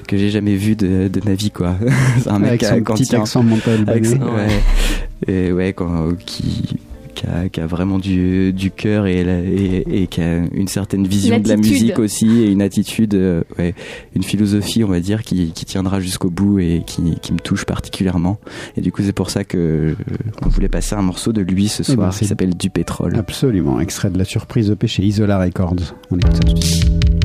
que j'ai jamais vu de, de ma vie, quoi. [laughs] c'est un mec
Avec
qui a-
son petit accent mental.
avec ouais. Et ouais, quand, qui, qui, a, qui a vraiment du, du cœur et, la- et, et qui a une certaine vision de la musique aussi et une attitude, euh, ouais, une philosophie, on va dire, qui, qui tiendra jusqu'au bout et qui, qui me touche particulièrement. Et du coup, c'est pour ça que euh, on voulait passer un morceau de lui ce
Eh ben,
soir
c'est-
qui s'appelle Du pétrole.
Absolument, extrait de la surprise EP chez Isola Records. On écoute ça tout de suite.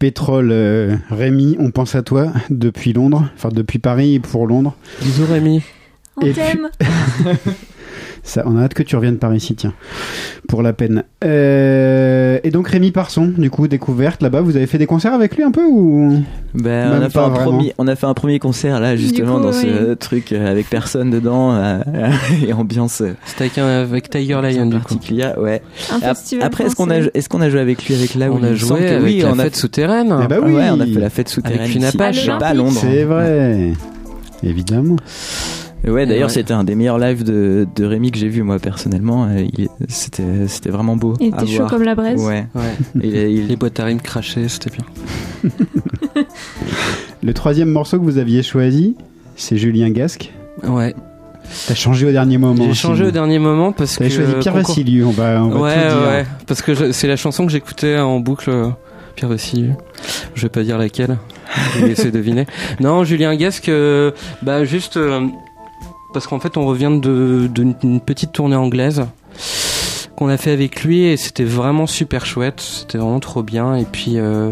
Pétrole, euh, Rémi, on pense à toi depuis Londres, enfin depuis Paris pour Londres.
Bisous Rémi.
On t'aime. [laughs]
Ça, on a hâte que tu reviennes par ici, tiens, pour la peine. Euh, et donc Rémi Parson, du coup, découverte là-bas, vous avez fait des concerts avec lui un peu ou
Ben, on, a fait un premier, on a fait un premier concert là justement
coup,
dans ce
oui.
truc euh, avec personne dedans euh, [laughs] et ambiance euh,
C'était avec, Tiger Lion du coup.
particulière. Ouais.
Un
Ap-
festival
Après, est-ce qu'on a, qu'on joué avec lui avec là où
On a joué avec
oui,
la
on a
fête souterraine.
Eh bah oui.
Ouais, on a fait la fête souterraine.
Avec une. Apache.
Pas à Londres.
C'est vrai, évidemment.
Et ouais, d'ailleurs,
Ouais.
c'était un des meilleurs lives de, de Rémi que j'ai vu moi personnellement. Euh, C'était, c'était vraiment beau.
Il
à
était chaud
voir.
comme la braise.
Ouais.
Ouais. [laughs]
Il, il-
Les boîtes à rimes crachées, c'était bien. [laughs]
Le troisième morceau que vous aviez choisi, c'est Julien Gasque.
Ouais.
T'as changé au dernier moment.
J'ai changé au dernier moment parce que.
T'avais choisi Pierre
concours-
Vassiliou, on va, on va
ouais,
tout dire.
ouais, parce que c'est la chanson que j'écoutais en boucle. Pierre Vassiliou. Je vais pas dire laquelle. Je vais laisser deviner. [laughs] Non, Julien Gasque, euh, bah juste euh, parce qu'en fait, on revient de d'une petite tournée anglaise qu'on a fait avec lui et c'était vraiment super chouette. C'était vraiment trop bien. Et puis, euh,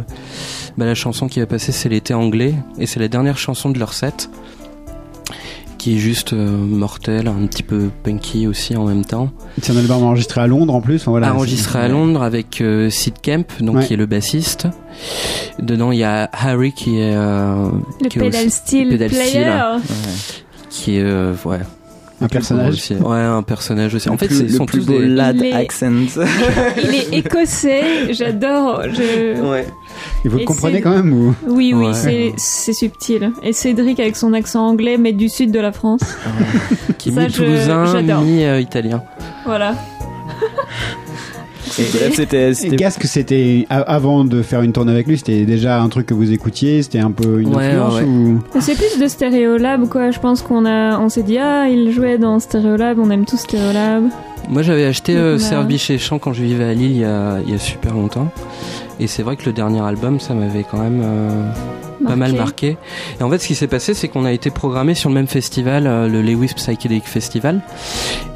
bah, la chanson qui va passer, c'est l'été anglais et c'est la dernière chanson de leur set qui est juste euh, mortelle, un petit peu punky aussi en même temps.
C'est un album enregistré à Londres en plus. Voilà,
enregistré à Londres avec euh, Sid Kemp, donc
Ouais.
qui est le bassiste. Dedans, il y a Harry qui est euh,
Le
qui est
pedal
aussi-
steel
pedal
player.
steel, qui est euh, ouais
Un personnage.
aussi. Ouais, un personnage aussi. En
le
fait,
plus-
ils sont
plus
tous
beau
des-
lad
Il est-
accent. [laughs]
Il est écossais, j'adore. Je...
Ouais.
Et vous le comprenez quand même ou?
Oui, oui,
Ouais.
c'est- c'est subtil. Et Cédric avec son accent anglais, mais du sud de la France. [laughs]
qui est mi toulousain, mi euh, italien.
Voilà. [laughs]
Bref, c'était,
Gasque, c'était avant de faire une tournée avec lui, c'était déjà un truc que vous écoutiez, c'était un peu une
Ouais,
influence
ouais.
ou?
C'est plus de Stereolab, quoi. Je pense qu'on a, on s'est dit, ah, il jouait dans Stereolab, on aime tous Stereolab.
Moi, j'avais acheté euh, Serge Bichet Chant quand je vivais à Lille il y a, il y a super longtemps. Et c'est vrai que le dernier album, ça m'avait quand même euh, pas mal marqué. Et en fait, ce qui s'est passé, c'est qu'on a été programmé sur le même festival, euh, le Lewis Psychedelic Festival.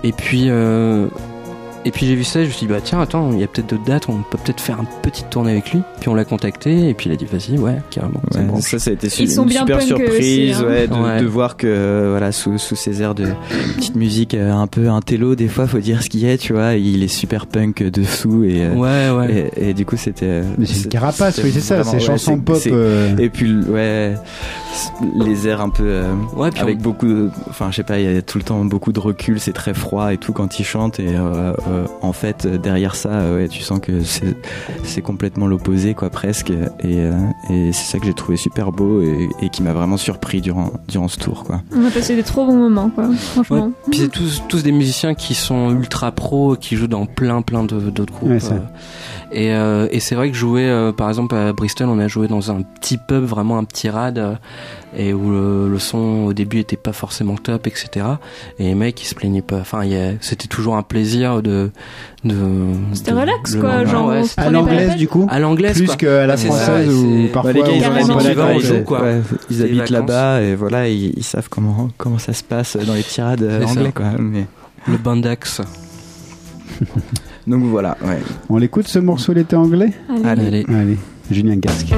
Et puis, euh, et puis j'ai vu ça, et je me suis dit, bah tiens, attends, il y a peut-être d'autres dates, on peut peut-être faire une petite tournée avec lui. Puis on l'a contacté, et puis il a dit, vas-y, ouais, carrément. ça
Ouais, ça, ça a été su-
Ils sont
une
bien
super
punk
surprise
aussi, hein.
ouais, de,
Ouais.
de voir que euh, voilà sous, sous ces airs de petite musique euh, un peu intello des fois faut dire ce qu'il est tu vois il est super punk dessous et euh,
Ouais, ouais.
et, et du coup c'était
Mais c'est une carapace, oui, c'est ça,
ouais,
chansons pop. euh,
et puis ouais les airs un peu euh,
Ouais, puis
avec
on-
beaucoup de, enfin je sais pas il y a tout le temps beaucoup de recul c'est très froid et tout quand il chante et euh, euh, en fait euh, derrière ça euh, ouais tu sens que c'est complètement l'opposé quoi presque et, euh, et c'est ça que j'ai trouvé super beau et, et qui m'a vraiment surpris durant durant ce tour quoi
On a passé des trop bons moments, quoi.
Ouais,
Franchement.
puis c'est tous, tous des musiciens qui sont ultra pro, qui jouent dans plein plein de- d'autres groupes.
Ouais,
euh. et euh, et c'est vrai que jouer, euh, par exemple à Bristol, on a joué dans un petit pub, vraiment un petit rad, euh, et où le, le son au début était pas forcément top, etc. Et les mecs ils se plaignaient pas. Enfin, c'était toujours un plaisir de. de
C'était relax, quoi, genre,
ouais,
à l'anglaise du coup
à l'anglaise
plus qu'à la
ça,
française
et
où parfois
Bah, les gars, ils
jouent, quoi.
ouais, ils habitent là-bas et voilà, ils, ils savent comment comment ça se passe dans les tirades
C'est ça.
anglais quoi. Mais
Le bandax. [laughs]
donc voilà, ouais.
On l'écoute ce morceau l'été anglais?
Allez.
Allez.
Allez, Julien Gasque.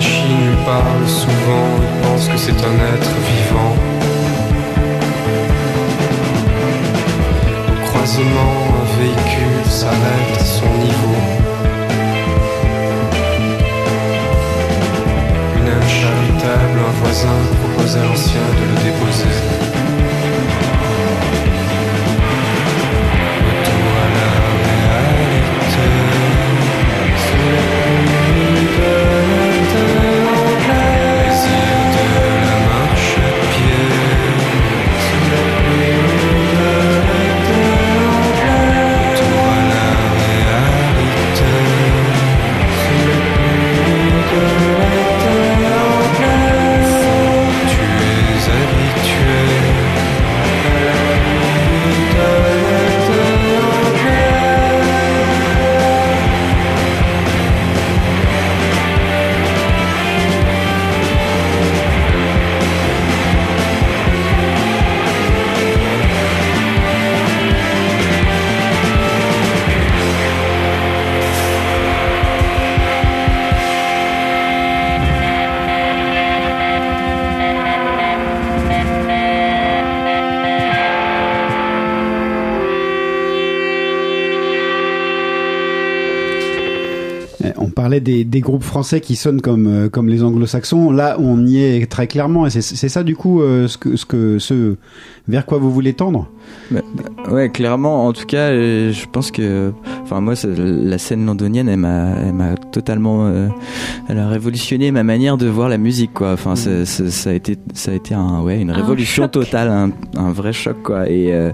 Machine lui parle souvent, il pense que c'est un être vivant. Au croisement, un véhicule s'arrête à son niveau. Une âme charitable, un voisin propose à l'ancien de le déposer.
Des, groupes français qui sonnent comme, euh, comme les anglo-saxons. Là, on y est très clairement. Et c'est c'est ça, du coup, euh, ce, que, ce, que, ce vers quoi vous voulez tendre?
Bah, bah, ouais, clairement. En tout cas, euh, je pense que, enfin, moi, la scène londonienne, elle m'a, totalement, euh, elle a révolutionné ma manière de voir la musique, quoi. Enfin, c'est- ça a été, ça a été un, ouais, une
Un
révolution totale, un, un vrai choc, quoi. Et, euh,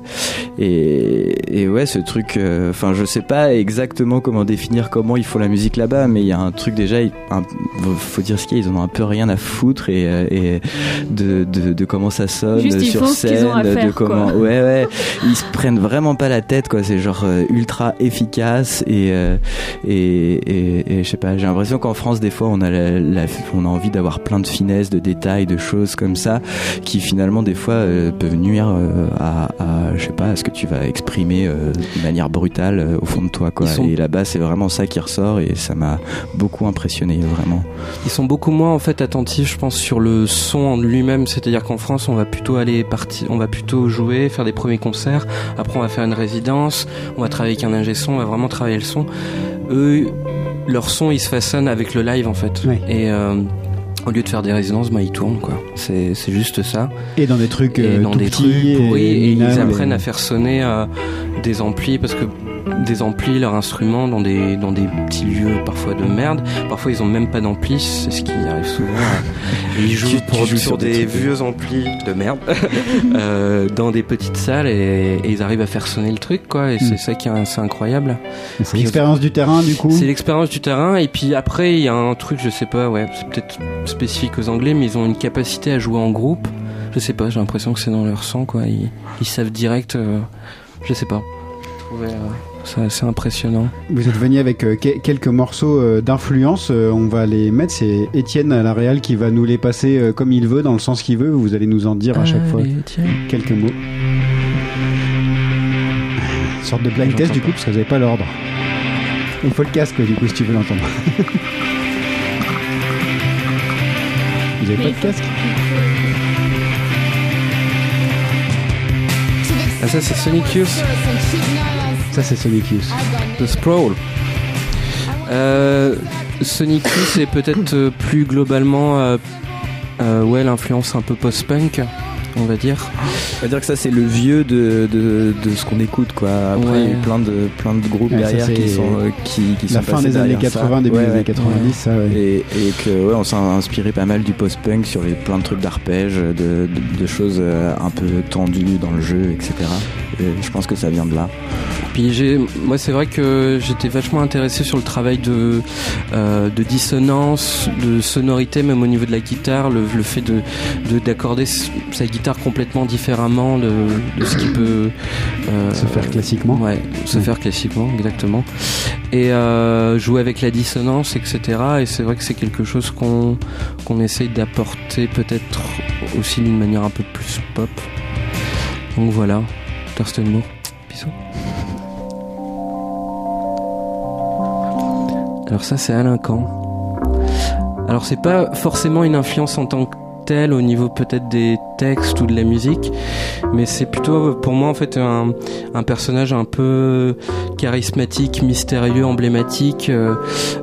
et, et ouais, ce truc, euh, enfin, je sais pas exactement comment définir comment ils font la musique là-bas, mais il y a un truc déjà, il- un- faut dire ce qu'il y a, ils en ont un peu rien à foutre et, euh, et de, de, de comment ça sonne
Juste,
sur scène, de comment,
quoi.
ouais, ouais, [laughs] ils se prennent vraiment pas la tête, quoi. C'est genre euh, ultra efficace et, euh, et, et, et je sais pas, j'ai l'impression qu'en France, des fois, on a la, la- on a envie d'avoir plein de finesse, de détails, de choses comme ça, qui finalement, des fois, euh, peuvent nuire euh, à, à, je sais pas, à ce que tu vas exprimer euh, de manière brutale euh, au fond de toi, quoi.
Sont-
Et là-bas, c'est vraiment ça qui ressort et ça m'a beaucoup impressionné, vraiment.
Ils sont beaucoup moins en fait attentifs, je pense, sur le son en lui-même. C'est-à-dire qu'en France, on va plutôt aller partir, on va plutôt jouer, faire des premiers concerts. Après, on va faire une résidence. On va travailler avec un ingé son. On va vraiment travailler le son. Eux, leur son, ils se façonnent avec le live en fait. Et euh, au lieu de faire des résidences, bah, ils tournent quoi. C'est c'est juste ça.
Et dans des trucs
Et
euh,
dans
tout
des trucs pourris. Et, ils apprennent
et-
à faire sonner euh, des amplis parce que des amplis, leurs instruments dans des dans des petits lieux parfois de merde. Parfois ils ont même pas d'amplis, c'est ce qui arrive souvent. [laughs] Ils jouent,
Tu- tu
pour-
joues
sur
des
vieux amplis de merde [laughs] euh, dans des petites salles et, et ils arrivent à faire sonner le truc quoi. Et
Mm.
c'est ça qui est c'est incroyable.
C'est l'expérience du terrain, du coup.
C'est l'expérience du terrain et puis après il y a un truc je sais pas ouais c'est peut-être spécifique aux Anglais mais ils ont une capacité à jouer en groupe. Je sais pas j'ai l'impression que c'est dans leur sang quoi. Ils, ils savent direct. euh, je sais pas. Trouvais, ça assez impressionnant.
Vous êtes venu avec euh, que- quelques morceaux euh, d'influence. euh, on va les mettre. C'est Étienne à la Real qui va nous les passer euh, comme il veut, dans le sens qu'il veut. Vous allez nous en dire à chaque fois quelques mots. Une sorte de blind test du coup, parce que vous n'avez pas l'ordre. Il faut le casque du coup si tu veux l'entendre. [laughs] vous avez pas de casque
Ah ça c'est Sonic Youth.
Ça c'est Sonic Youth.
The Sprawl. Euh, Sonic Youth c'est peut-être euh, plus globalement euh, euh, ouais l'influence un peu post-punk on va dire.
On va dire que ça c'est le vieux de, de, de ce qu'on écoute quoi. Après il y a eu plein de plein de groupes
Ouais, ça,
derrière qui sont euh, qui, qui
La
sont
fin des années
derrière ça.
80, début
Ouais,
des années
ouais.
90, ça ouais.
Et, et que ouais, on s'est inspiré pas mal du post-punk sur les plein de trucs d'arpèges, de, de, de choses un peu tendues dans le jeu, etc. Et je pense que ça vient de là.
Puis j'ai, moi c'est vrai que j'étais vachement intéressé sur le travail de, euh, de dissonance, de sonorité, même au niveau de la guitare, le, le fait de, de- d'accorder sa guitare complètement différemment de, de ce qui peut euh,
Se faire classiquement.
Ouais, se
Ouais.
faire classiquement, exactement. Et euh, jouer avec la dissonance, etc. Et c'est vrai que c'est quelque chose qu'on qu'on essaye d'apporter peut-être aussi d'une manière un peu plus pop. Donc voilà, alors ça c'est Alain Alors c'est pas forcément une influence en tant que au niveau peut-être des textes ou de la musique, mais c'est plutôt pour moi en fait un, un personnage un peu charismatique, mystérieux, emblématique. Euh,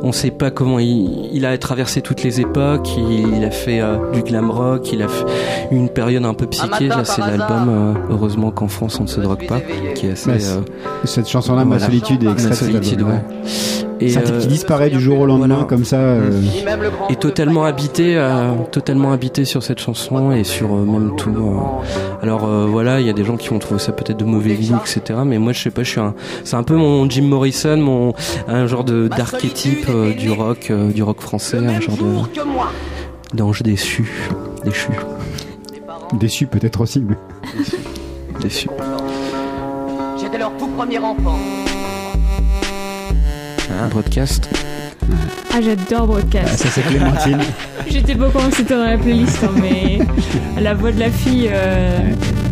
on sait pas comment il, il a traversé toutes les époques. Il, il a fait euh, du glam rock, il a fait une période un peu psyché. Là, c'est l'album euh, Heureusement qu'en France on ne se drogue pas, qui est assez.
Bah,
euh,
cette chanson-là, Ma solitude, est
Ma
extraite cet
solitude, ouais. Et,
C'est un type qui
euh,
disparaît du jour au lendemain,
voilà.
comme ça. euh,
Et totalement habité, euh, totalement habité sur cette chanson et sur euh, même tout. euh. Alors euh, voilà, il y a des gens qui vont trouver ça peut-être de mauvais goût, etc. Mais moi, je sais pas, je suis un, c'est un peu mon Jim Morrison, mon un genre de d'archétype euh, du rock, euh, du rock français, un genre de d'ange déçu, déchu,
Déçu peut-être aussi. Mais...
déçu.
J'étais leur tout premier enfant.
Un broadcast.
Ah, j'adore Broadcast.
Ah, ça, c'est Clémentine. [laughs]
J'étais pas que c'était dans la playlist, hein, mais la voix de la fille, euh,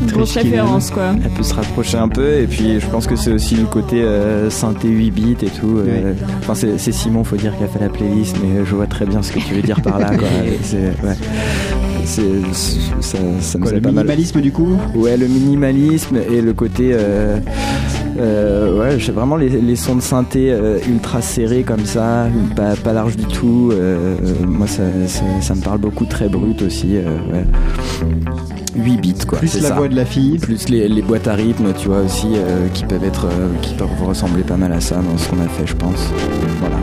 grosse référence quoi.
Elle peut se rapprocher un peu et puis je pense que c'est aussi le côté euh, synthé 8 bits et tout. euh, Enfin c'est c'est Simon faut dire qui a fait la playlist mais je vois très bien ce que tu veux dire par là quoi. [laughs] C'est ouais. C'est ça,
Quoi, le
pas mal.
minimalisme du coup?
Ouais, le minimalisme et le côté. euh, euh, ouais, j'ai vraiment les, les sons de synthé euh, ultra serrés comme ça, pas, pas large du tout. euh, euh, moi, ça, ça, ça me parle beaucoup, très brut aussi. euh, ouais. 8 bits quoi.
Plus la
ça.
voix de la fille.
Plus les, les boîtes à rythme, tu vois aussi, euh, qui peuvent être, euh, qui peuvent ressembler pas mal à ça dans ce qu'on a fait, je pense. Voilà.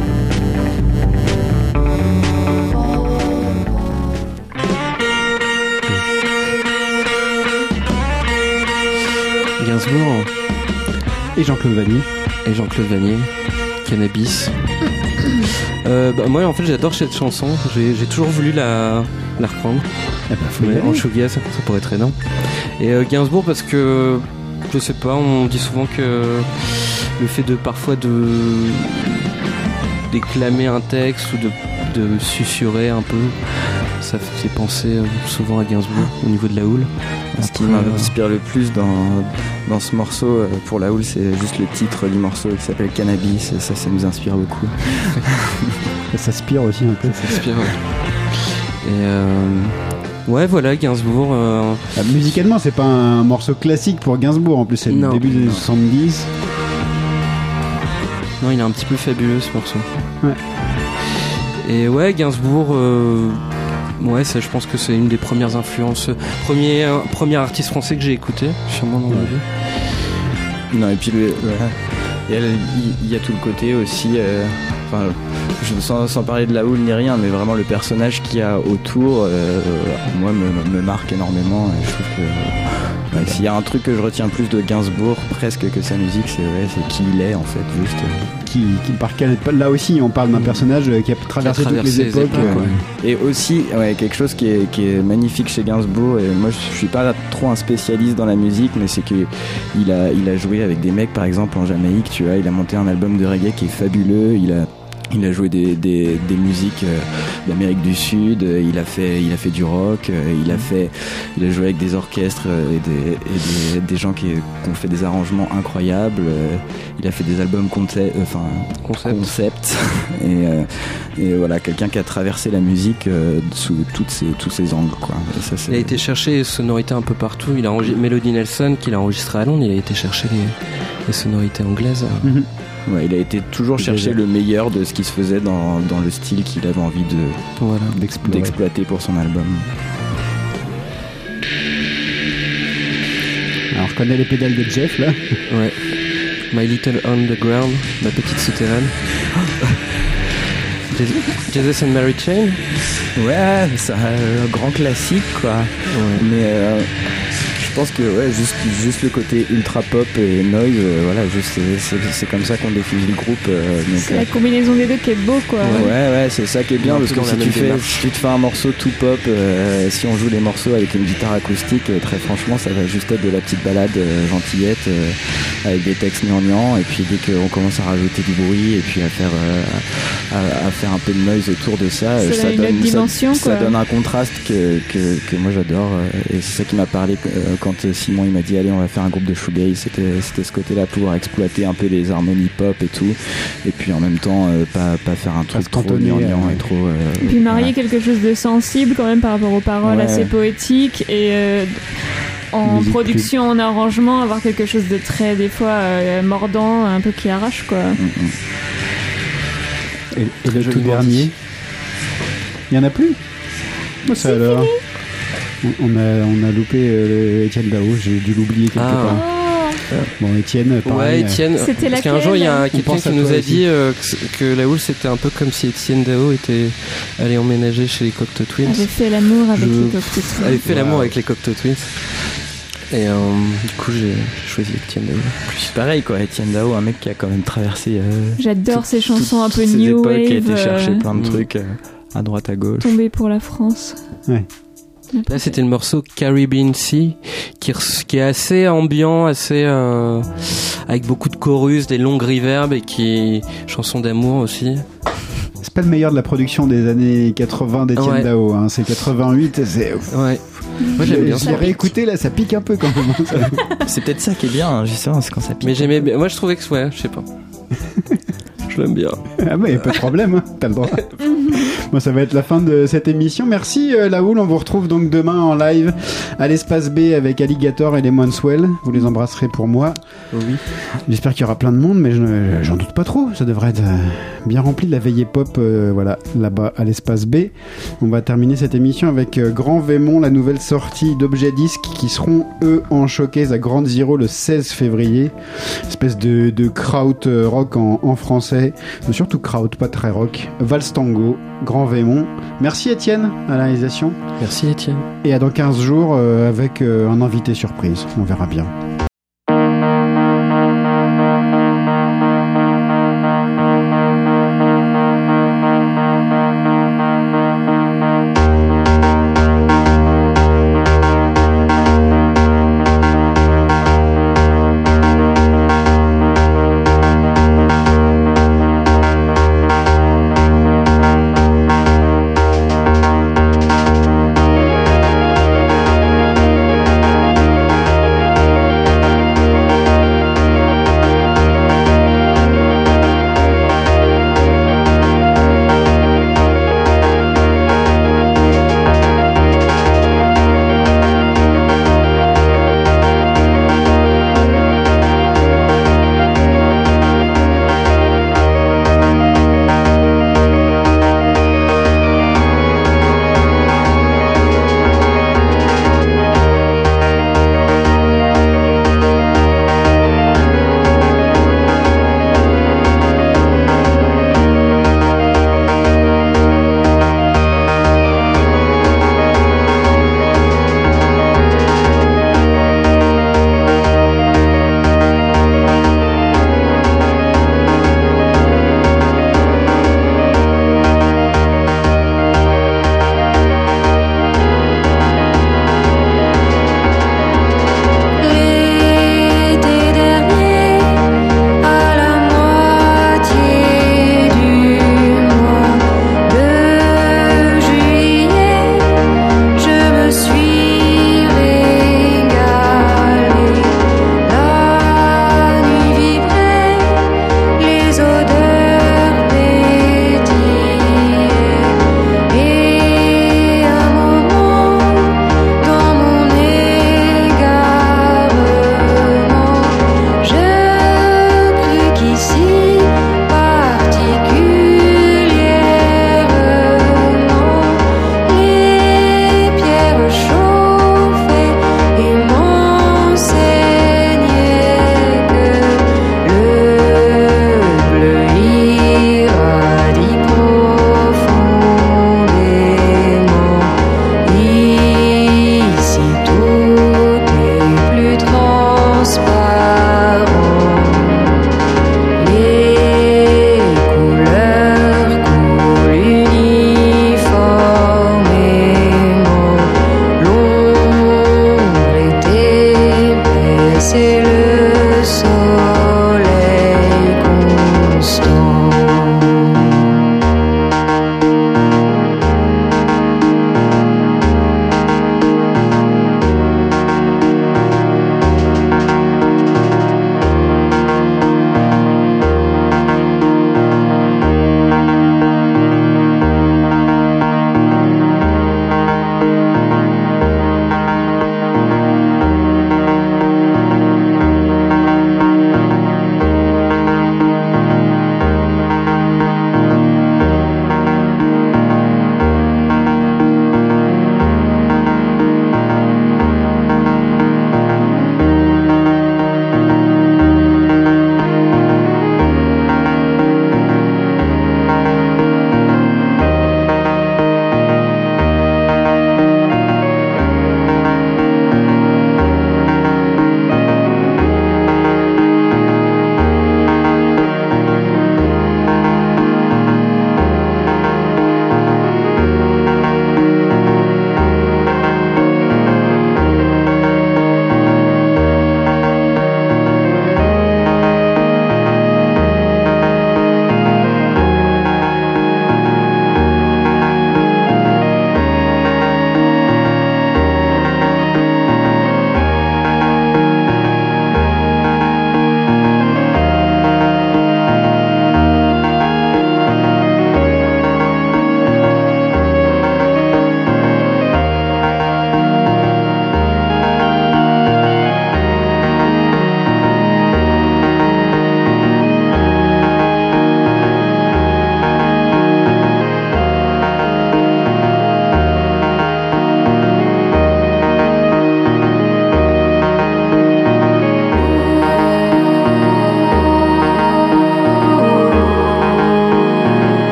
Et Jean-Claude Vanier.
et Jean-Claude Vanier, Cannabis. Euh, bah, moi en fait j'adore cette chanson, j'ai j'ai toujours voulu la, la reprendre.
Eh ben, faut y
Mais
aller.
en shoegaze, ça, ça pourrait être énorme. Et euh, Gainsbourg parce que je sais pas, on dit souvent que le fait de parfois de déclamer un texte ou de, de susurrer un peu, ça fait penser euh, souvent à Gainsbourg au niveau de la houle.
Ce qui
Après,
m'inspire le plus dans, dans ce morceau, euh, pour la houle, c'est juste le titre du morceau qui s'appelle Cannabis, et ça, ça nous inspire beaucoup. [laughs]
Ça s'aspire aussi un peu.
Ça ouais. Et euh, ouais, voilà, Gainsbourg. euh,
Ah, musicalement, c'est pas un morceau classique pour Gainsbourg. En plus, c'est le début des années 70.
Non, il est un petit peu fabuleux ce morceau.
Ouais.
Et ouais, Gainsbourg, euh, ouais, ça, je pense que c'est une des premières influences, premier, euh, premier artiste français que j'ai écouté, sûrement dans ma vie.
Non, et puis il y, a tout le côté aussi, euh, enfin, sans, parler de la houle ni rien, mais vraiment le personnage qu'il y a autour, euh, moi, me, marque énormément. Ouais, s'il y a un truc que je retiens plus de Gainsbourg, presque que sa musique, c'est ouais, c'est qui il est en fait, juste.
Qui, qui par quel- là aussi, on parle d'un personnage euh, qui a traversé, toutes les époques. euh,
Et aussi, ouais, quelque chose qui est, qui est magnifique chez Gainsbourg, et moi je suis pas trop un spécialiste dans la musique, mais c'est que il a, il a joué avec des mecs, par exemple en Jamaïque, tu vois, il a monté un album de reggae qui est fabuleux, il a il a joué des, des, des musiques euh, d'Amérique du Sud, euh, il a fait, il a fait du rock, euh, il a fait, il a joué avec des orchestres et des, et des, des gens qui, qui ont fait des arrangements incroyables. il a fait des albums concept, enfin concept. [laughs] et, et voilà, quelqu'un qui a traversé la musique sous toutes tous ces angles, quoi. Ça,
Il a été chercher sonorités un peu partout. Il a enregistré Melody Nelson, qu'il a enregistré à Londres, il a été chercher les, les sonorités anglaises.
Ouais, il a été toujours chercher le meilleur de ce qui se faisait dans, dans le style qu'il avait envie de
Voilà.
d'exploiter pour son album.
Alors, je connais les pédales de Jeff là.
Ouais. My Little Underground, ma petite souterraine. [laughs] Jesus- and Mary Chain
Ouais, c'est un grand classique quoi. Mais euh, pense que ouais, juste, juste le côté ultra pop et noise, euh, voilà, juste c'est- comme ça qu'on définit le groupe. euh,
C'est
euh,
la combinaison des deux qui est beau quoi.
Ouais, ouais, c'est ça qui est bien parce que si tu, fais, si tu te fais un morceau tout pop, euh, si on joue les morceaux avec une guitare acoustique, euh, très franchement, ça va juste être de la petite balade euh, gentillette euh, avec des textes gnangnang. Et puis dès qu'on commence à rajouter du bruit et puis à faire, euh, à, à faire un peu de noise autour de ça, euh,
Ça donne une autre dimension,
ça,
quoi.
donne un contraste que, que, que moi j'adore. euh, et c'est ça qui m'a parlé euh, quand quand euh, Simon il m'a dit allez on va faire un groupe de shoegaze, c'était c'était ce côté-là pouvoir exploiter un peu les harmonies pop et tout, et puis en même temps euh, pas pas faire un truc trop gnangnan
euh,
et trop. euh,
Et puis marier
voilà.
quelque chose de sensible quand même par rapport aux paroles
Ouais.
assez poétiques et euh, en
Musique
production, en arrangement, avoir quelque chose de très des fois euh, mordant, un peu qui arrache quoi.
Mm, mm.
Et, et le tout dernier Il y en a plus? Ça alors. On, a, on a loupé euh, Étienne Dao, j'ai dû l'oublier quelque
Ah.
part. Bon, Étienne, pareil.
Ouais, Étienne.
C'était
Parce qu'un jour, il y a
On
quelqu'un
pense
qui nous a dit euh, que, que la houle, c'était un peu comme si Étienne Dao était allé emménager chez les Cocteau Twins.
Avait fait l'amour avec
Je-
les Cocteau Twins.
avait fait
Wow.
l'amour avec les Cocteau Twins. Et euh, du coup, j'ai choisi Étienne Dao.
Puis pareil quoi, Etienne Dao, un mec qui a quand même traversé. euh,
J'adore ces chansons un peu new
époques, qui a
wave,
été chercher
euh,
plein de
Mm.
trucs euh, à droite à gauche.
tombé pour la France.
Là, c'était le morceau Caribbean Sea, qui, est assez ambiant, assez euh, avec beaucoup de chorus, des longues reverbs et qui chanson d'amour aussi.
C'est pas le meilleur de la production des années 80 d'Étienne
Ouais.
Dao, hein. c'est 88, c'est.
Ouais. Moi, j'aime bien
J'ai réécouté là, ça pique un peu quand même. ça. [laughs]
C'est peut-être ça qui est bien, hein, justement, c'est quand ça pique.
Mais j'aimais bien. Moi, je trouvais que ouais, je sais pas. [laughs] je l'aime bien.
ah bah, a pas de problème, hein. t'as le droit. [laughs] bon, ça va être la fin de cette émission. Merci euh, la houle, on vous retrouve donc demain en live à l'espace B avec Alligator et les Moinswell. Vous les embrasserez pour moi.
Oui.
J'espère qu'il y aura plein de monde, mais j'en doute pas trop. Ça devrait être euh, bien rempli de la veillée pop, euh, voilà, là-bas à l'espace B. On va terminer cette émission avec euh, Grand Vémont, la nouvelle sortie d'Objet Disque qui seront eux en showcase à Grande Zero le 16 février. Espèce de, de kraut rock en, en français, mais surtout kraut, pas très rock. Valstango, Grand Vémont. Merci Étienne à la réalisation
Merci Étienne.
et à dans 15 jours euh, avec euh, un invité surprise. On verra bien.